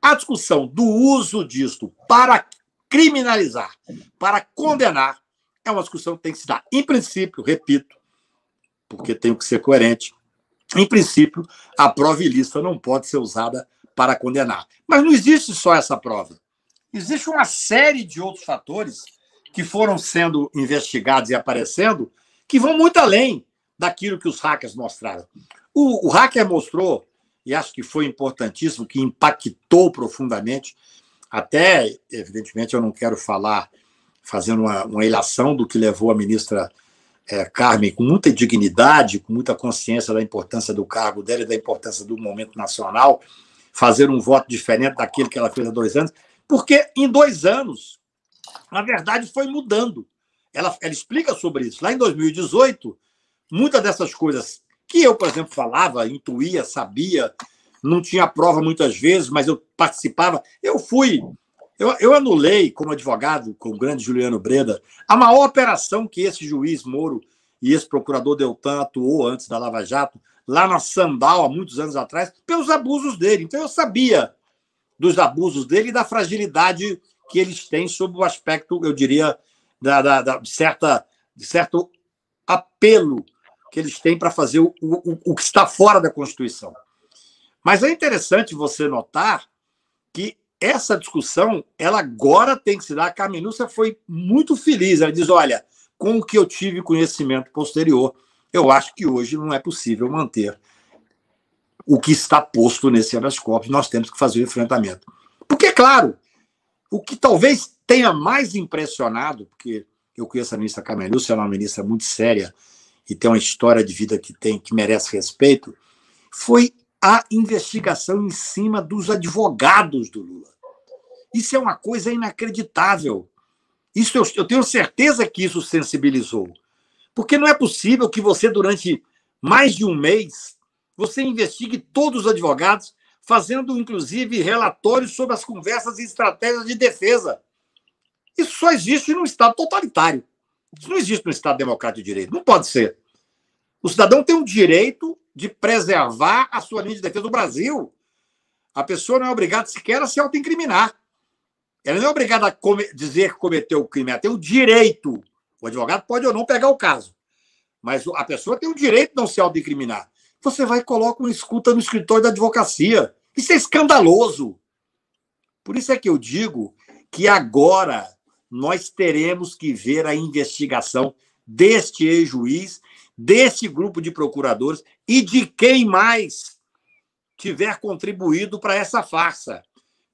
A discussão do uso disto para criminalizar, para condenar, é uma discussão que tem que se dar. Em princípio, repito, porque tenho que ser coerente, em princípio, a prova ilícita não pode ser usada para condenar. Mas não existe só essa prova. Existe uma série de outros fatores que foram sendo investigados e aparecendo que vão muito além daquilo que os hackers mostraram. O, o hacker mostrou, e acho que foi importantíssimo, que impactou profundamente, até, evidentemente, eu não quero falar fazendo uma, uma ilação do que levou a ministra é, Carmen, com muita dignidade, com muita consciência da importância do cargo dela e da importância do momento nacional, fazer um voto diferente daquele que ela fez há dois anos, porque em dois anos, na verdade, foi mudando. Ela, ela explica sobre isso. Lá em 2018, muitas dessas coisas que eu, por exemplo, falava, intuía, sabia, não tinha prova muitas vezes, mas eu participava. Eu fui eu, eu anulei, como advogado, com o grande Juliano Breda, a maior operação que esse juiz Moro e esse procurador Deltan atuou antes da Lava Jato, lá na Sandal, há muitos anos atrás, pelos abusos dele. Então eu sabia dos abusos dele e da fragilidade que eles têm sob o aspecto, eu diria, da, da, da certa, de certo apelo que eles têm para fazer o, o, o que está fora da Constituição. Mas é interessante você notar que essa discussão, ela agora tem que se dar. A Carmenúcia foi muito feliz. Ela diz: olha, com o que eu tive conhecimento posterior, eu acho que hoje não é possível manter o que está posto nesse habeas. Nós temos que fazer o enfrentamento. Porque, é claro, o que talvez tenha mais impressionado, porque eu conheço a ministra Carmenúcia, ela é uma ministra muito séria e tem uma história de vida que tem que merece respeito, foi a investigação em cima dos advogados do Lula. Isso é uma coisa inacreditável. Isso eu, eu tenho certeza que isso sensibilizou. Porque não é possível que você, durante mais de um mês, você investigue todos os advogados, fazendo inclusive relatórios sobre as conversas e estratégias de defesa. Isso só existe num Estado totalitário. Isso não existe no Estado democrático de direito. Não pode ser. O cidadão tem o direito de preservar a sua linha de defesa do Brasil. A pessoa não é obrigada sequer a se autoincriminar. Ela não é obrigada a dizer que cometeu o crime, ela tem o direito. O advogado pode ou não pegar o caso, mas a pessoa tem o direito de não se autoincriminar. Você vai e coloca uma escuta no escritório da advocacia. Isso é escandaloso. Por isso é que eu digo que agora nós teremos que ver a investigação deste ex-juiz, desse grupo de procuradores e de quem mais tiver contribuído para essa farsa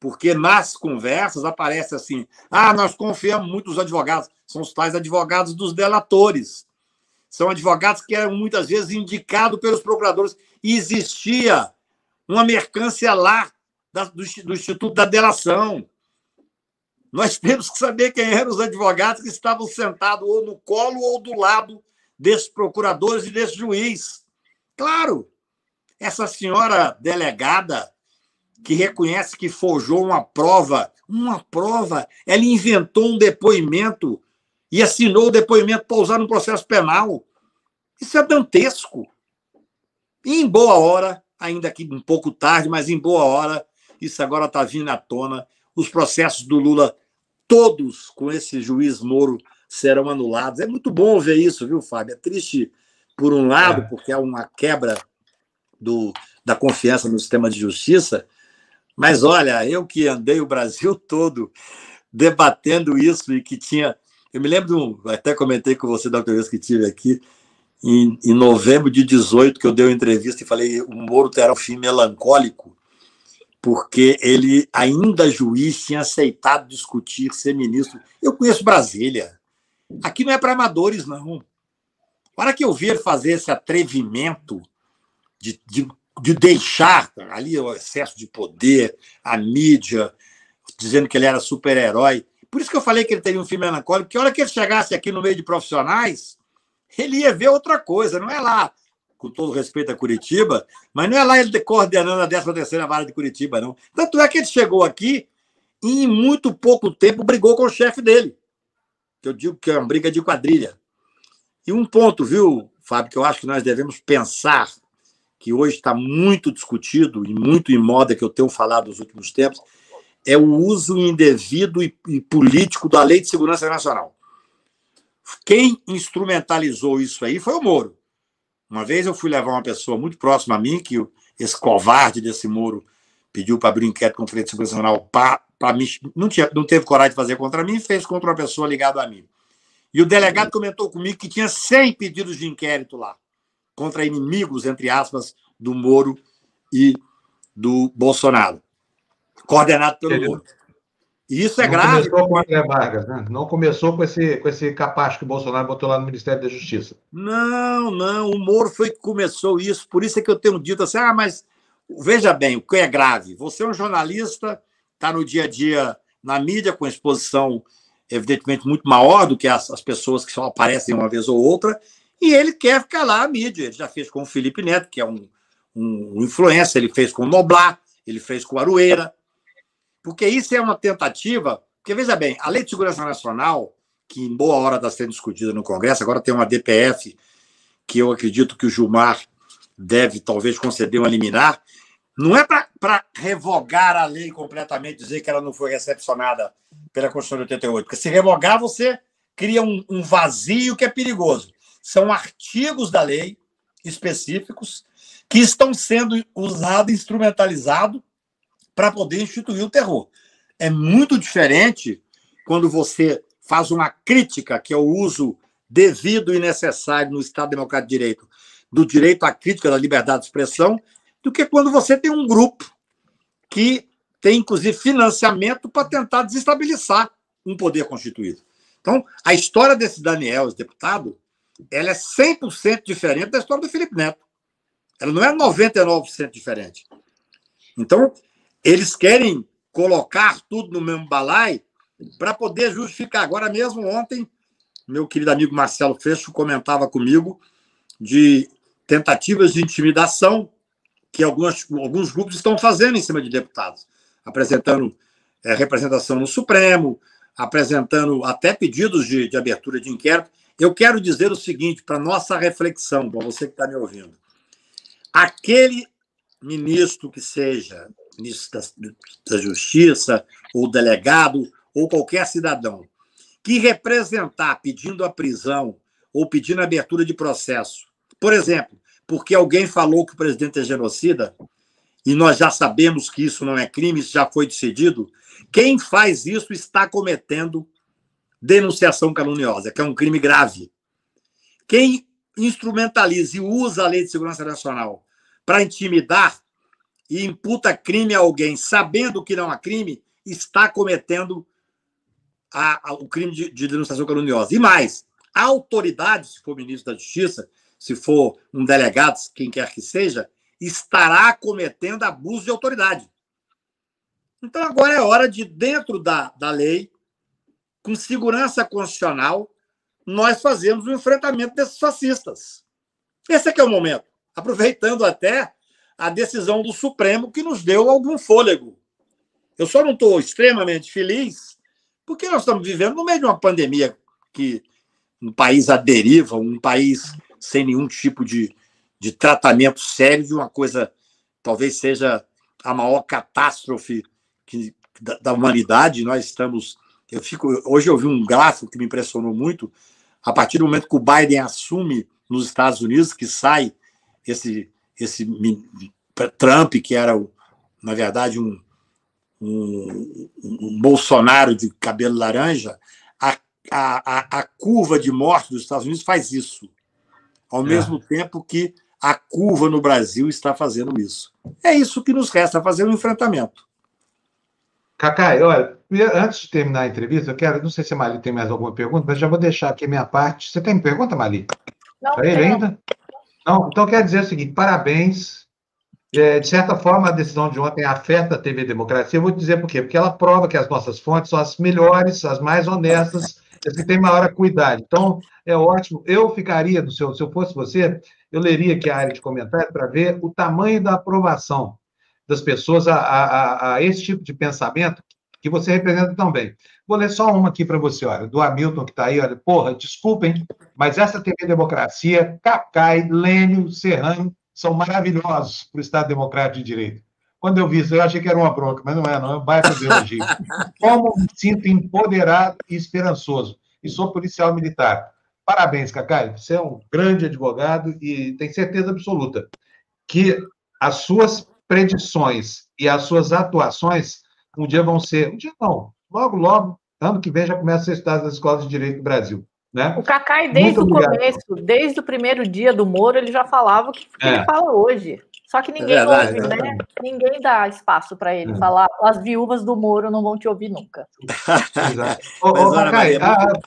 porque nas conversas aparece assim: ah, nós confiamos muito nos advogados. São os tais advogados dos delatores. São advogados que eram muitas vezes indicados pelos procuradores. E existia uma mercância lá do, do Instituto da Delação. Nós temos que saber quem eram os advogados que estavam sentados ou no colo ou do lado desses procuradores e desse juiz. Claro, essa senhora delegada que reconhece que forjou uma prova. Uma prova. Ela inventou um depoimento e assinou o depoimento para usar no processo penal. Isso é dantesco. E em boa hora, ainda que um pouco tarde, mas em boa hora, isso agora está vindo à tona. Os processos do Lula, todos com esse juiz Moro, serão anulados. É muito bom ver isso, viu, Fábio? É triste, por um lado, é. porque há uma quebra do, da confiança no sistema de justiça, mas olha, eu que andei o Brasil todo debatendo isso e que tinha. Eu me lembro, até comentei com você da outra vez que estive aqui, em, em, novembro de 18, que eu dei uma entrevista e falei o Moro terá um fim melancólico, porque ele, ainda juiz, tinha aceitado discutir ser ministro. Eu conheço Brasília. Aqui não é para amadores, não. Para que eu ele fazer esse atrevimento de, de de deixar ali o excesso de poder, a mídia, dizendo que ele era super-herói. Por isso que eu falei que ele teria um filme melancólico, porque a hora que ele chegasse aqui no meio de profissionais, ele ia ver outra coisa, não é lá, com todo respeito a Curitiba, mas não é lá ele coordenando a 13 terceira vara de Curitiba, não. Tanto é que ele chegou aqui e em muito pouco tempo brigou com o chefe dele, eu digo que é uma briga de quadrilha. E um ponto, viu, Fábio, que eu acho que nós devemos pensar que hoje está muito discutido e muito em moda, que eu tenho falado nos últimos tempos, é o uso indevido e político da Lei de Segurança Nacional. Quem instrumentalizou isso aí foi o Moro. Uma vez eu fui levar uma pessoa muito próxima a mim, que esse covarde desse Moro pediu para abrir um inquérito Segurança Nacional para mim, não, tinha, não teve coragem de fazer contra mim, fez contra uma pessoa ligada a mim. E o delegado comentou comigo que tinha 100 pedidos de inquérito lá, contra inimigos, entre aspas, do Moro e do Bolsonaro, coordenado pelo. Moro. E isso é não grave. Começou com o André Vargas, né? Não começou com esse, com esse capacho que o Bolsonaro botou lá no Ministério da Justiça. Não, não. O Moro foi que começou isso. Por isso é que eu tenho dito assim: ah, mas veja bem, o que é grave? Você é um jornalista, está no dia a dia na mídia, com exposição evidentemente muito maior do que as, as pessoas que só aparecem uma vez ou outra, e ele quer ficar lá a mídia. Ele já fez com o Felipe Neto, que é um, um, um influencer, ele fez com o Noblar, ele fez com o Arueira, porque isso é uma tentativa. Porque, veja bem, a Lei de Segurança Nacional, que em boa hora está sendo discutida no Congresso, agora tem uma DPF, que eu acredito que o Gilmar deve talvez conceder uma liminar, não é para revogar a lei completamente, dizer que ela não foi recepcionada pela Constituição de 88, porque se revogar, você cria um, um vazio que é perigoso. São artigos da lei específicos que estão sendo usados, instrumentalizados para poder instituir o terror. É muito diferente quando você faz uma crítica, que é o uso devido e necessário no Estado Democrático de Direito, do direito à crítica da liberdade de expressão, do que quando você tem um grupo que tem, inclusive, financiamento para tentar desestabilizar um poder constituído. Então, a história desse Daniel, esse deputado, ela é 100% diferente da história do Felipe Neto. Ela não é 99% diferente. Então, eles querem colocar tudo no mesmo balai para poder justificar. Agora mesmo, ontem, meu querido amigo Marcelo Freixo comentava comigo de tentativas de intimidação que algumas, alguns grupos estão fazendo em cima de deputados, apresentando é, representação no Supremo, apresentando até pedidos de, de abertura de inquérito. Eu quero dizer o seguinte, para nossa reflexão, para você que está me ouvindo. Aquele ministro que seja ministro da, da Justiça, ou delegado, ou qualquer cidadão, que representar pedindo a prisão ou pedindo a abertura de processo, por exemplo, porque alguém falou que o presidente é genocida, e nós já sabemos que isso não é crime, isso já foi decidido, quem faz isso está cometendo denunciação caluniosa, que é um crime grave. Quem instrumentaliza e usa a Lei de Segurança Nacional para intimidar e imputa crime a alguém sabendo que não há crime, está cometendo a, a, o crime de, de, denunciação caluniosa. E mais, a autoridade, se for ministro da Justiça, se for um delegado, quem quer que seja, estará cometendo abuso de autoridade. Então agora é hora de, dentro da, da lei, com segurança constitucional, nós fazermos o enfrentamento desses fascistas. Esse é que é o momento. Aproveitando até a decisão do Supremo que nos deu algum fôlego. Eu só não estou extremamente feliz porque nós estamos vivendo no meio de uma pandemia que um país à deriva, um país sem nenhum tipo de, de tratamento sério de uma coisa talvez seja a maior catástrofe que, da, da humanidade. Nós estamos. Eu fico. Hoje eu vi um gráfico que me impressionou muito. A partir do momento que o Biden assume nos Estados Unidos, que sai esse esse Trump, que era, na verdade, um, um, um Bolsonaro de cabelo laranja, a, a, a, curva de morte dos Estados Unidos faz isso, ao é. mesmo tempo que a curva no Brasil está fazendo isso. É isso que nos resta, fazer um enfrentamento. Cacai, olha, antes de terminar a entrevista, eu quero, não sei se a Mali tem mais alguma pergunta, mas já vou deixar aqui a minha parte. Você tem pergunta, Mali? Não, Para ele ainda? Não, então quero dizer o seguinte: parabéns. É, de certa forma, a decisão de ontem afeta a TV Democracia. Eu vou dizer por quê? Porque ela prova que as nossas fontes são as melhores, as mais honestas, as que têm maior acuidade. Então, é ótimo. Eu ficaria, do seu, se eu fosse você, eu leria aqui a área de comentário para ver o tamanho da aprovação das pessoas a, a, a, esse tipo de pensamento que você representa também. Vou ler só uma aqui para você, olha, do Hamilton, que está aí, olha, porra, desculpem, mas essa TV Democracia, Capcai, Lênio, Serrano, são maravilhosos para o Estado Democrático de Direito. Quando eu vi isso, eu achei que era uma bronca, mas não é, não, é um baita de elogio. Como me sinto empoderado e esperançoso, e sou policial militar. Parabéns, Cacai, você é um grande advogado e tem certeza absoluta que as suas predições e as suas atuações um dia vão ser, um dia não, logo, logo, ano que vem já começa a ser estudado nas escolas de direito do Brasil. Né? O Cacai, desde o começo, desde o primeiro dia do Moro, ele já falava o que, que é. ele fala hoje. Só que ninguém é verdade, ouve, né? Ninguém dá espaço para ele é. falar. As viúvas do Moro não vão te ouvir nunca. ô, ô, Cacai, é, muito,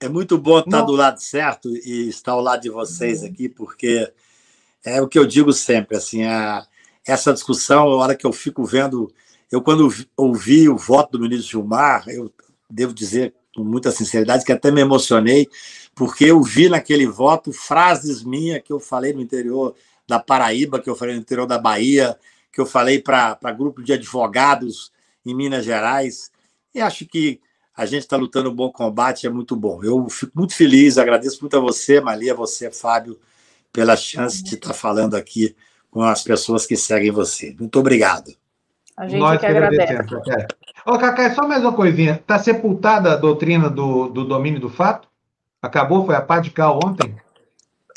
é, muito, bom estar não. do lado certo e estar ao lado de vocês aqui, porque é o que eu digo sempre, assim, a, essa discussão, a hora que eu fico vendo, eu quando ouvi o voto do ministro Gilmar, eu devo dizer com muita sinceridade que até me emocionei, porque eu vi naquele voto frases minhas que eu falei no interior da Paraíba, que eu falei no interior da Bahia, que eu falei para grupo de advogados em Minas Gerais, e acho que a gente está lutando um bom combate, é muito bom. Eu fico muito feliz, agradeço muito a você, Malia, a você, Fábio, pela chance de estar tá falando aqui com as pessoas que seguem você. Muito obrigado. A gente Nós que agradece. Ô, Cacá, só mais uma coisinha. Está sepultada a doutrina do, do domínio do fato? Acabou? Foi a pá de cal ontem?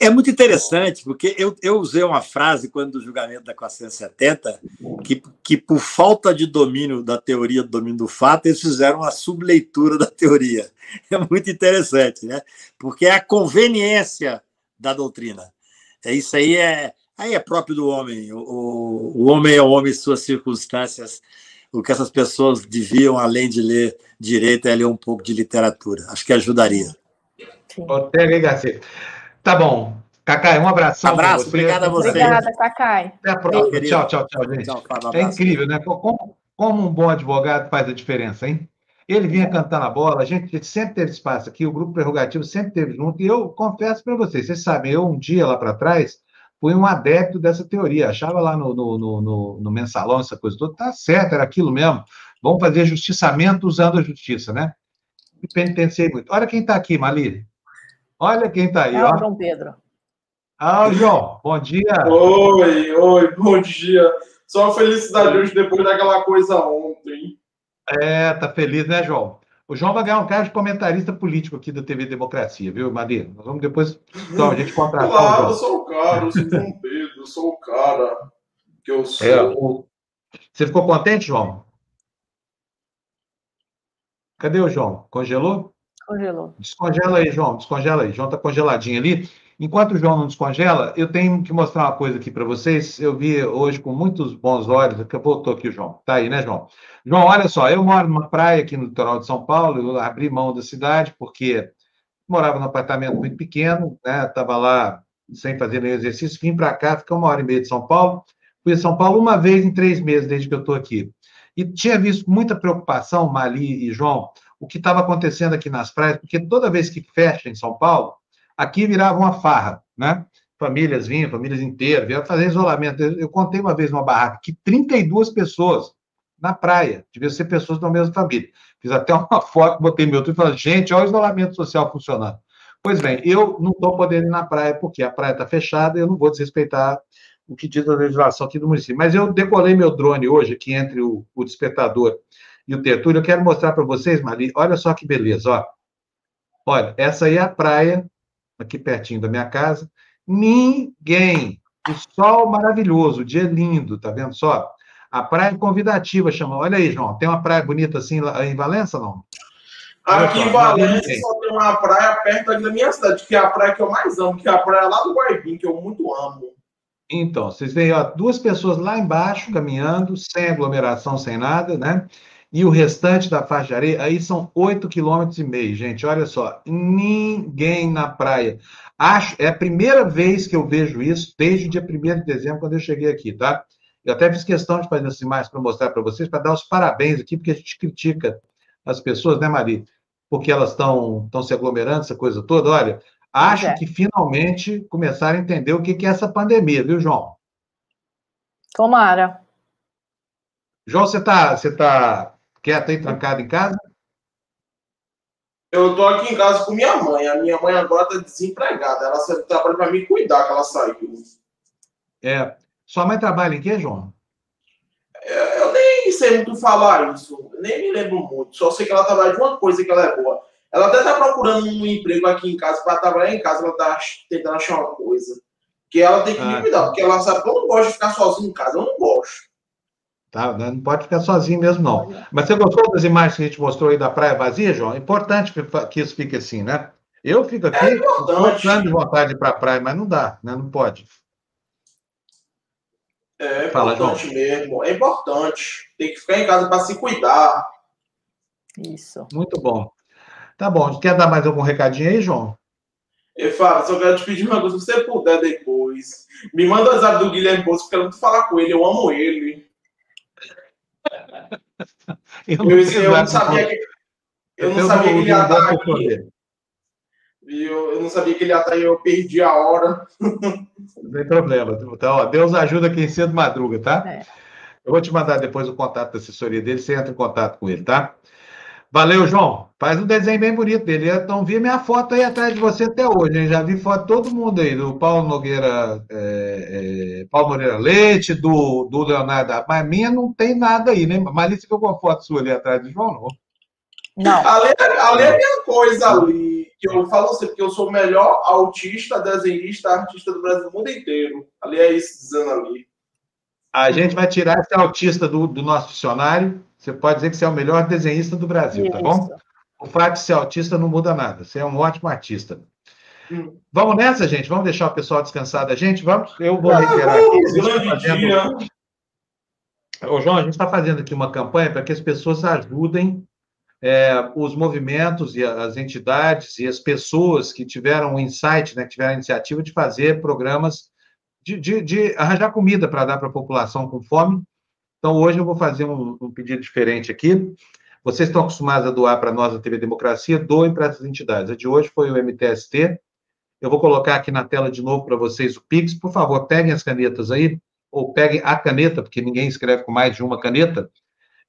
É muito interessante, porque eu, eu usei uma frase quando do julgamento da 470, que, que por falta de domínio da teoria do domínio do fato, eles fizeram uma subleitura da teoria. É muito interessante, né? Porque é a conveniência da doutrina. É isso aí é aí é próprio do homem. O, o homem é o homem em suas circunstâncias. O que essas pessoas deviam, além de ler direito, é ler um pouco de literatura. Acho que ajudaria. Ortega e. Tá bom. Cacai, um abração. Abraço, obrigado a você. Obrigada, Cacai. Até a próxima. Tchau, tchau, tchau, gente. Tchau, é incrível, né? Como, como um bom advogado faz a diferença, hein? Ele vinha cantando a bola, a gente sempre teve espaço aqui, o grupo prerrogativo sempre teve junto, e eu confesso para vocês, vocês sabem, eu um dia lá para trás fui um adepto dessa teoria, achava lá no, no, no, no, mensalão essa coisa toda, tá certo, era aquilo mesmo, vamos fazer justiçamento usando a justiça, né? Me penitenciei muito. Olha quem está aqui, Malília. Olha quem está aí. O João Pedro. Ah, João, bom dia. Oi, oi, bom dia. Só uma felicidade hoje depois daquela coisa ontem. É, tá feliz, né, João? O João vai ganhar um cargo de comentarista político aqui da TV Democracia, viu, Maria? Nós vamos depois. Então, a gente contratar. Claro, eu sou o cara, eu sou o Pedro, eu sou o cara que eu sou. É, o... Você ficou contente, João? Cadê o João? Congelou? Congelou. Descongela aí, João, descongela aí. João tá congeladinho ali. Enquanto o João não descongela, eu tenho que mostrar uma coisa aqui para vocês. Eu vi hoje com muitos bons olhos. Voltou aqui o João. Tá aí, né, João? João, olha só. Eu moro numa praia aqui no litoral de São Paulo. Eu abri mão da cidade porque morava num apartamento muito pequeno, né? Estava lá sem fazer nenhum exercício. Vim para cá, fiquei uma hora e meia de São Paulo. Fui a São Paulo uma vez em três meses desde que eu estou aqui. E tinha visto muita preocupação, Mali e João, o que estava acontecendo aqui nas praias, porque toda vez que fecha em São Paulo, aqui virava uma farra, né? Famílias vinham, famílias inteiras, vinham fazer isolamento. Eu, contei uma vez numa barraca que 32 pessoas na praia, deviam ser pessoas da mesma família. Fiz até uma foto, botei meu Twitter e falei, gente, olha o isolamento social funcionando. Pois bem, eu não estou podendo ir na praia porque a praia está fechada e eu não vou desrespeitar o que diz a legislação aqui do município. Mas eu decolei meu drone hoje aqui entre o, o despertador e o Tertúlio. Eu quero mostrar para vocês, Mari, olha só que beleza, ó. Olha, essa aí é a praia aqui pertinho da minha casa. Ninguém. O sol maravilhoso, o dia lindo, tá vendo só? A praia convidativa chama. Olha aí, João, tem uma praia bonita assim em Valença, não? Aqui em Valença só tem uma praia perto da minha cidade, que é a praia que eu mais amo, que é a praia lá do Guaibim, que eu muito amo. Então, vocês veem, ó, duas pessoas lá embaixo caminhando, sem aglomeração, sem nada, né? E o restante da faixa de areia, aí são 8,5 km, gente. Olha só, ninguém na praia. Acho, é a primeira vez que eu vejo isso desde o dia 1 de dezembro, quando eu cheguei aqui, tá? Eu até fiz questão de fazer essa imagem para mostrar para vocês, para dar os parabéns aqui, porque a gente critica as pessoas, né, Maria? Porque elas estão se aglomerando, essa coisa toda. Olha, acho é. que finalmente começaram a entender o que, que é essa pandemia, viu, João? Tomara. João, você está você tá Quieto aí, trancado em casa? Eu tô aqui em casa com minha mãe. A minha mãe agora tá desempregada. Ela trabalha para me cuidar que ela saiu. É. Sua mãe trabalha em quê, João? É, eu nem sei muito falar isso. Nem me lembro muito. Só sei que ela trabalha de uma coisa que ela é boa. Ela até tá procurando um emprego aqui em casa para trabalhar em casa. Ela tá tentando achar uma coisa. Que ela tem que ah, me cuidar. Porque ela sabe que eu não gosto de ficar sozinho em casa. Eu não gosto. Tá? Não pode ficar sozinho mesmo, não. Mas você gostou das imagens que a gente mostrou aí da praia vazia, João? É importante que isso fique assim, né? Eu fico aqui é de vontade para a praia, mas não dá, né? não pode. É Fala, importante João. mesmo, é importante. Tem que ficar em casa para se cuidar. Isso. Muito bom. Tá bom. Quer dar mais algum recadinho aí, João? Eu falo, só quero te pedir uma coisa, se você puder depois. Me manda o WhatsApp do Guilherme Bolso, porque eu não falar com ele, eu amo ele. Eu não, eu, eu não sabia que, eu não sabia que ele ia estar aqui. Eu, eu não sabia que ele ia estar aí, eu perdi a hora. Não tem problema. Então, ó, Deus ajuda quem cedo madruga, tá? É. Eu vou te mandar depois o contato da assessoria dele, você entra em contato com ele, tá? Valeu, João. Faz um desenho bem bonito dele. Então, vi minha foto aí atrás de você até hoje. Hein? Já vi foto de todo mundo aí, do Paulo Nogueira, é, é, Paulo Moreira Leite, do, do Leonardo. Mas minha não tem nada aí, né? Malícia ficou com a foto sua ali atrás do João, não? Não. Ali, ali é minha coisa ali, que eu falo assim, porque eu sou o melhor autista, desenhista, artista do Brasil, do mundo inteiro. Ali é isso dizendo ali. A gente vai tirar esse autista do, do nosso dicionário você pode dizer que você é o melhor desenhista do Brasil, Isso. tá bom? O fato de ser autista não muda nada. Você é um ótimo artista. Hum. Vamos nessa, gente? Vamos deixar o pessoal descansar da gente? Vamos? Eu vou reiterar aqui. A tá fazendo... Ô, João, a gente está fazendo aqui uma campanha para que as pessoas ajudem é, os movimentos e as entidades e as pessoas que tiveram o insight, né, que tiveram a iniciativa de fazer programas de, de, de arranjar comida para dar para a população com fome então, hoje eu vou fazer um, um pedido diferente aqui. Vocês estão acostumados a doar para nós a TV Democracia, doem para essas entidades. A de hoje foi o MTST. Eu vou colocar aqui na tela de novo para vocês o Pix. Por favor, peguem as canetas aí, ou peguem a caneta, porque ninguém escreve com mais de uma caneta,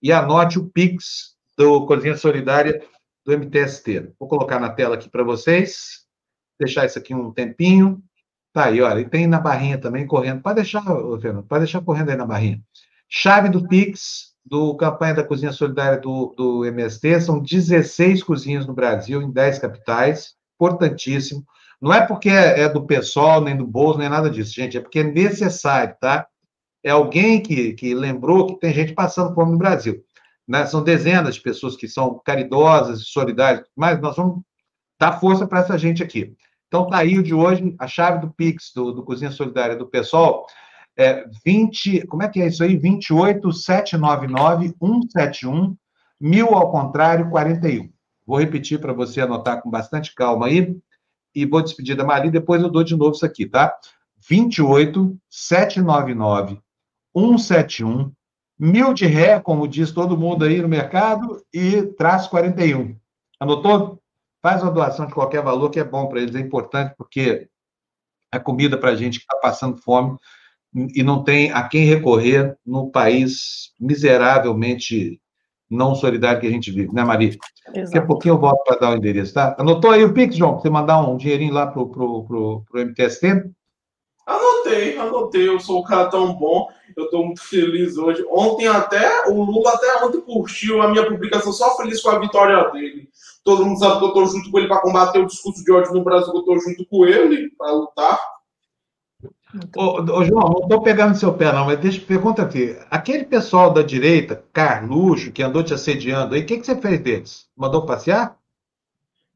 e anote o Pix do Cozinha Solidária do MTST. Vou colocar na tela aqui para vocês, deixar isso aqui um tempinho. Tá aí, olha, e tem na barrinha também correndo. Pode deixar, Fernando, pode deixar correndo aí na barrinha. Chave do Pix, do campanha da Cozinha Solidária do, do MST, são 16 cozinhas no Brasil, em 10 capitais, importantíssimo. Não é porque é, é do pessoal, nem do bolso, nem nada disso, gente, é porque é necessário, tá? É alguém que, que lembrou que tem gente passando fome no Brasil. Né? São dezenas de pessoas que são caridosas e solidárias, mas nós vamos dar força para essa gente aqui. Então, tá aí o de hoje, a chave do Pix, do, do Cozinha Solidária do pessoal, é 20, como é que é isso aí? 28 799 171 mil ao contrário 41. Vou repetir para você anotar com bastante calma aí e vou despedir da Maria, depois eu dou de novo isso aqui, tá? 28 799 171 mil de ré, como diz todo mundo aí no mercado, e traço 41. Anotou? Faz uma doação de qualquer valor que é bom para eles, é importante, porque a comida para a gente que está passando fome e não tem a quem recorrer no país miseravelmente não solidário que a gente vive, né, Maria? Exato. Daqui a pouquinho eu volto para dar o endereço, tá? Anotou aí o Pix, João, para você mandar um dinheirinho lá pro, pro, pro, pro MTST? Anotei, anotei. Eu sou um cara tão bom, eu estou muito feliz hoje. Ontem até, o Lula até ontem curtiu a minha publicação, só feliz com a vitória dele. Todo mundo sabe que eu estou junto com ele para combater o discurso de ódio no Brasil, que eu estou junto com ele para lutar. Ô, ô, João, não estou pegando seu pé, não, mas deixa eu perguntar aqui. Aquele pessoal da direita, Carluxo, que andou te assediando aí, o que, que você fez deles? Mandou passear?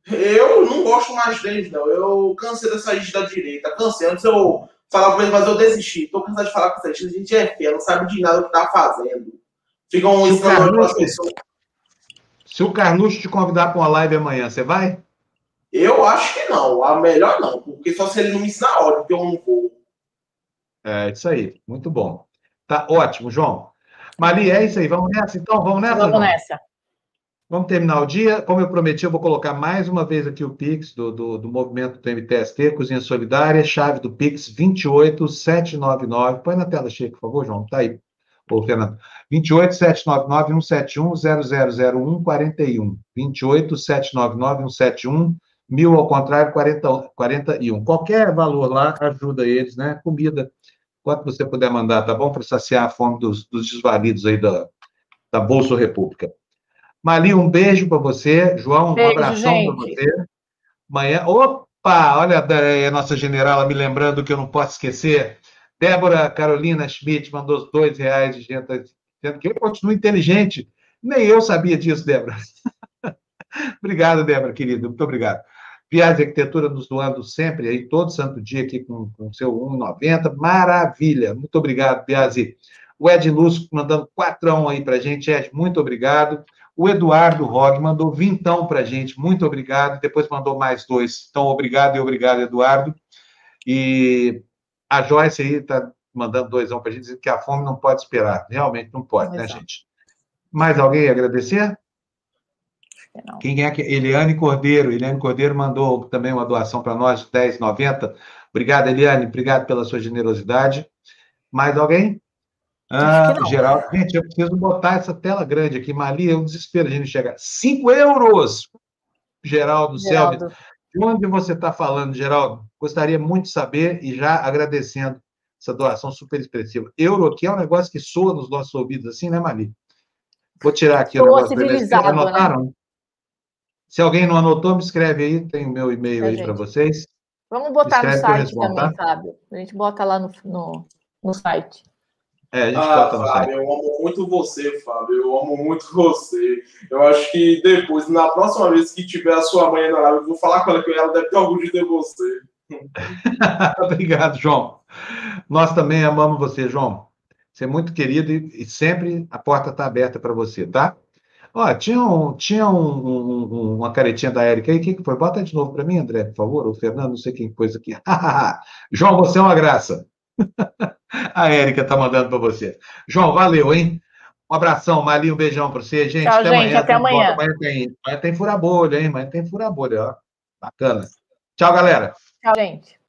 Eu não gosto mais deles, não. Eu cansei dessa gente da direita. Cansei. Antes eu falava com eles, mas eu desisti. Estou cansado de falar com essa gente. A gente é feia, não sabe de nada o que está fazendo. Ficam ensinando as pessoas. Se o Carluxo te convidar para uma live amanhã, você vai? Eu acho que não. A melhor não. Porque só se ele não me ensinar ódio, porque eu não vou. É isso aí, muito bom. Tá ótimo, João. Maria, é isso aí. Vamos nessa, então? Vamos nessa? Vamos João? nessa. Vamos terminar o dia. Como eu prometi, eu vou colocar mais uma vez aqui o Pix do, do, do movimento do MTST, Cozinha Solidária, chave do Pix 28799. Põe na tela cheia, por favor, João. Tá aí, Ô, Fernando. 28799 171 0001 41. 28799 171 mil ao contrário, 40, 41. Qualquer valor lá ajuda eles, né? Comida quanto você puder mandar, tá bom? Para saciar a fome dos, dos desvalidos aí da, da Bolsa República. Mali, um beijo para você. João, um beijo, abração para você. Amanhã. Opa! Olha a nossa generala me lembrando que eu não posso esquecer. Débora Carolina Schmidt mandou os dois reais de gente dizendo que eu continuo inteligente. Nem eu sabia disso, Débora. obrigado, Débora, querida. Muito obrigado. Viagem Arquitetura nos doando sempre aí, todo santo dia aqui com o seu 1,90. Maravilha. Muito obrigado, Biase. O Ed Lúcio mandando quatrão aí para gente. Ed, muito obrigado. O Eduardo Rog mandou vintão para gente. Muito obrigado. Depois mandou mais dois. Então, obrigado e obrigado, Eduardo. E a Joyce aí está mandando doisão para a gente, dizendo que a fome não pode esperar. Realmente não pode, né, Exato. né, gente? Mais alguém agradecer? Não. Quem é que? Eliane Cordeiro. Eliane Cordeiro mandou também uma doação para nós de 10,90. Obrigado, Eliane. Obrigado pela sua generosidade. Mais alguém? Ah, Geraldo, gente, eu preciso botar essa tela grande aqui. Mali, é um desespero a gente chegar. 5 euros! Geraldo, Geraldo. De onde você está falando, Geraldo? Gostaria muito de saber e já agradecendo essa doação super expressiva. Euro aqui é um negócio que soa nos nossos ouvidos assim, né, Mali? Vou tirar aqui soa o negócio. Civilizado, Né? Anotaram? Se alguém não anotou, me escreve aí, tem o meu e-mail é, aí para vocês. Vamos botar no site também, tá? Fábio. A gente bota lá no, no, no site. É, a gente ah, bota no Fábio, site. eu amo muito você, Fábio. Eu amo muito você. Eu acho que depois, na próxima vez que tiver a sua mãe na live, eu vou falar com ela que ela deve ter orgulho de ter você. Obrigado, João. Nós também amamos você, João. Você é muito querido e, e sempre a porta está aberta para você, tá? Ó, tinha, um, tinha um, um, uma caretinha da Érica aí. Quem que foi? Bota de novo para mim, André, por favor. O Fernando, não sei quem pôs aqui. João, você é uma graça. a Érica está mandando para você. João, valeu, hein? Um abração, Mali, um beijão para você, gente. Tchau, até gente, amanhã. Até amanhã. Amanhã tem, amanhã tem fura-bolha, hein? Amanhã tem fura-bolha, ó. Bacana. Tchau, galera. Tchau, gente.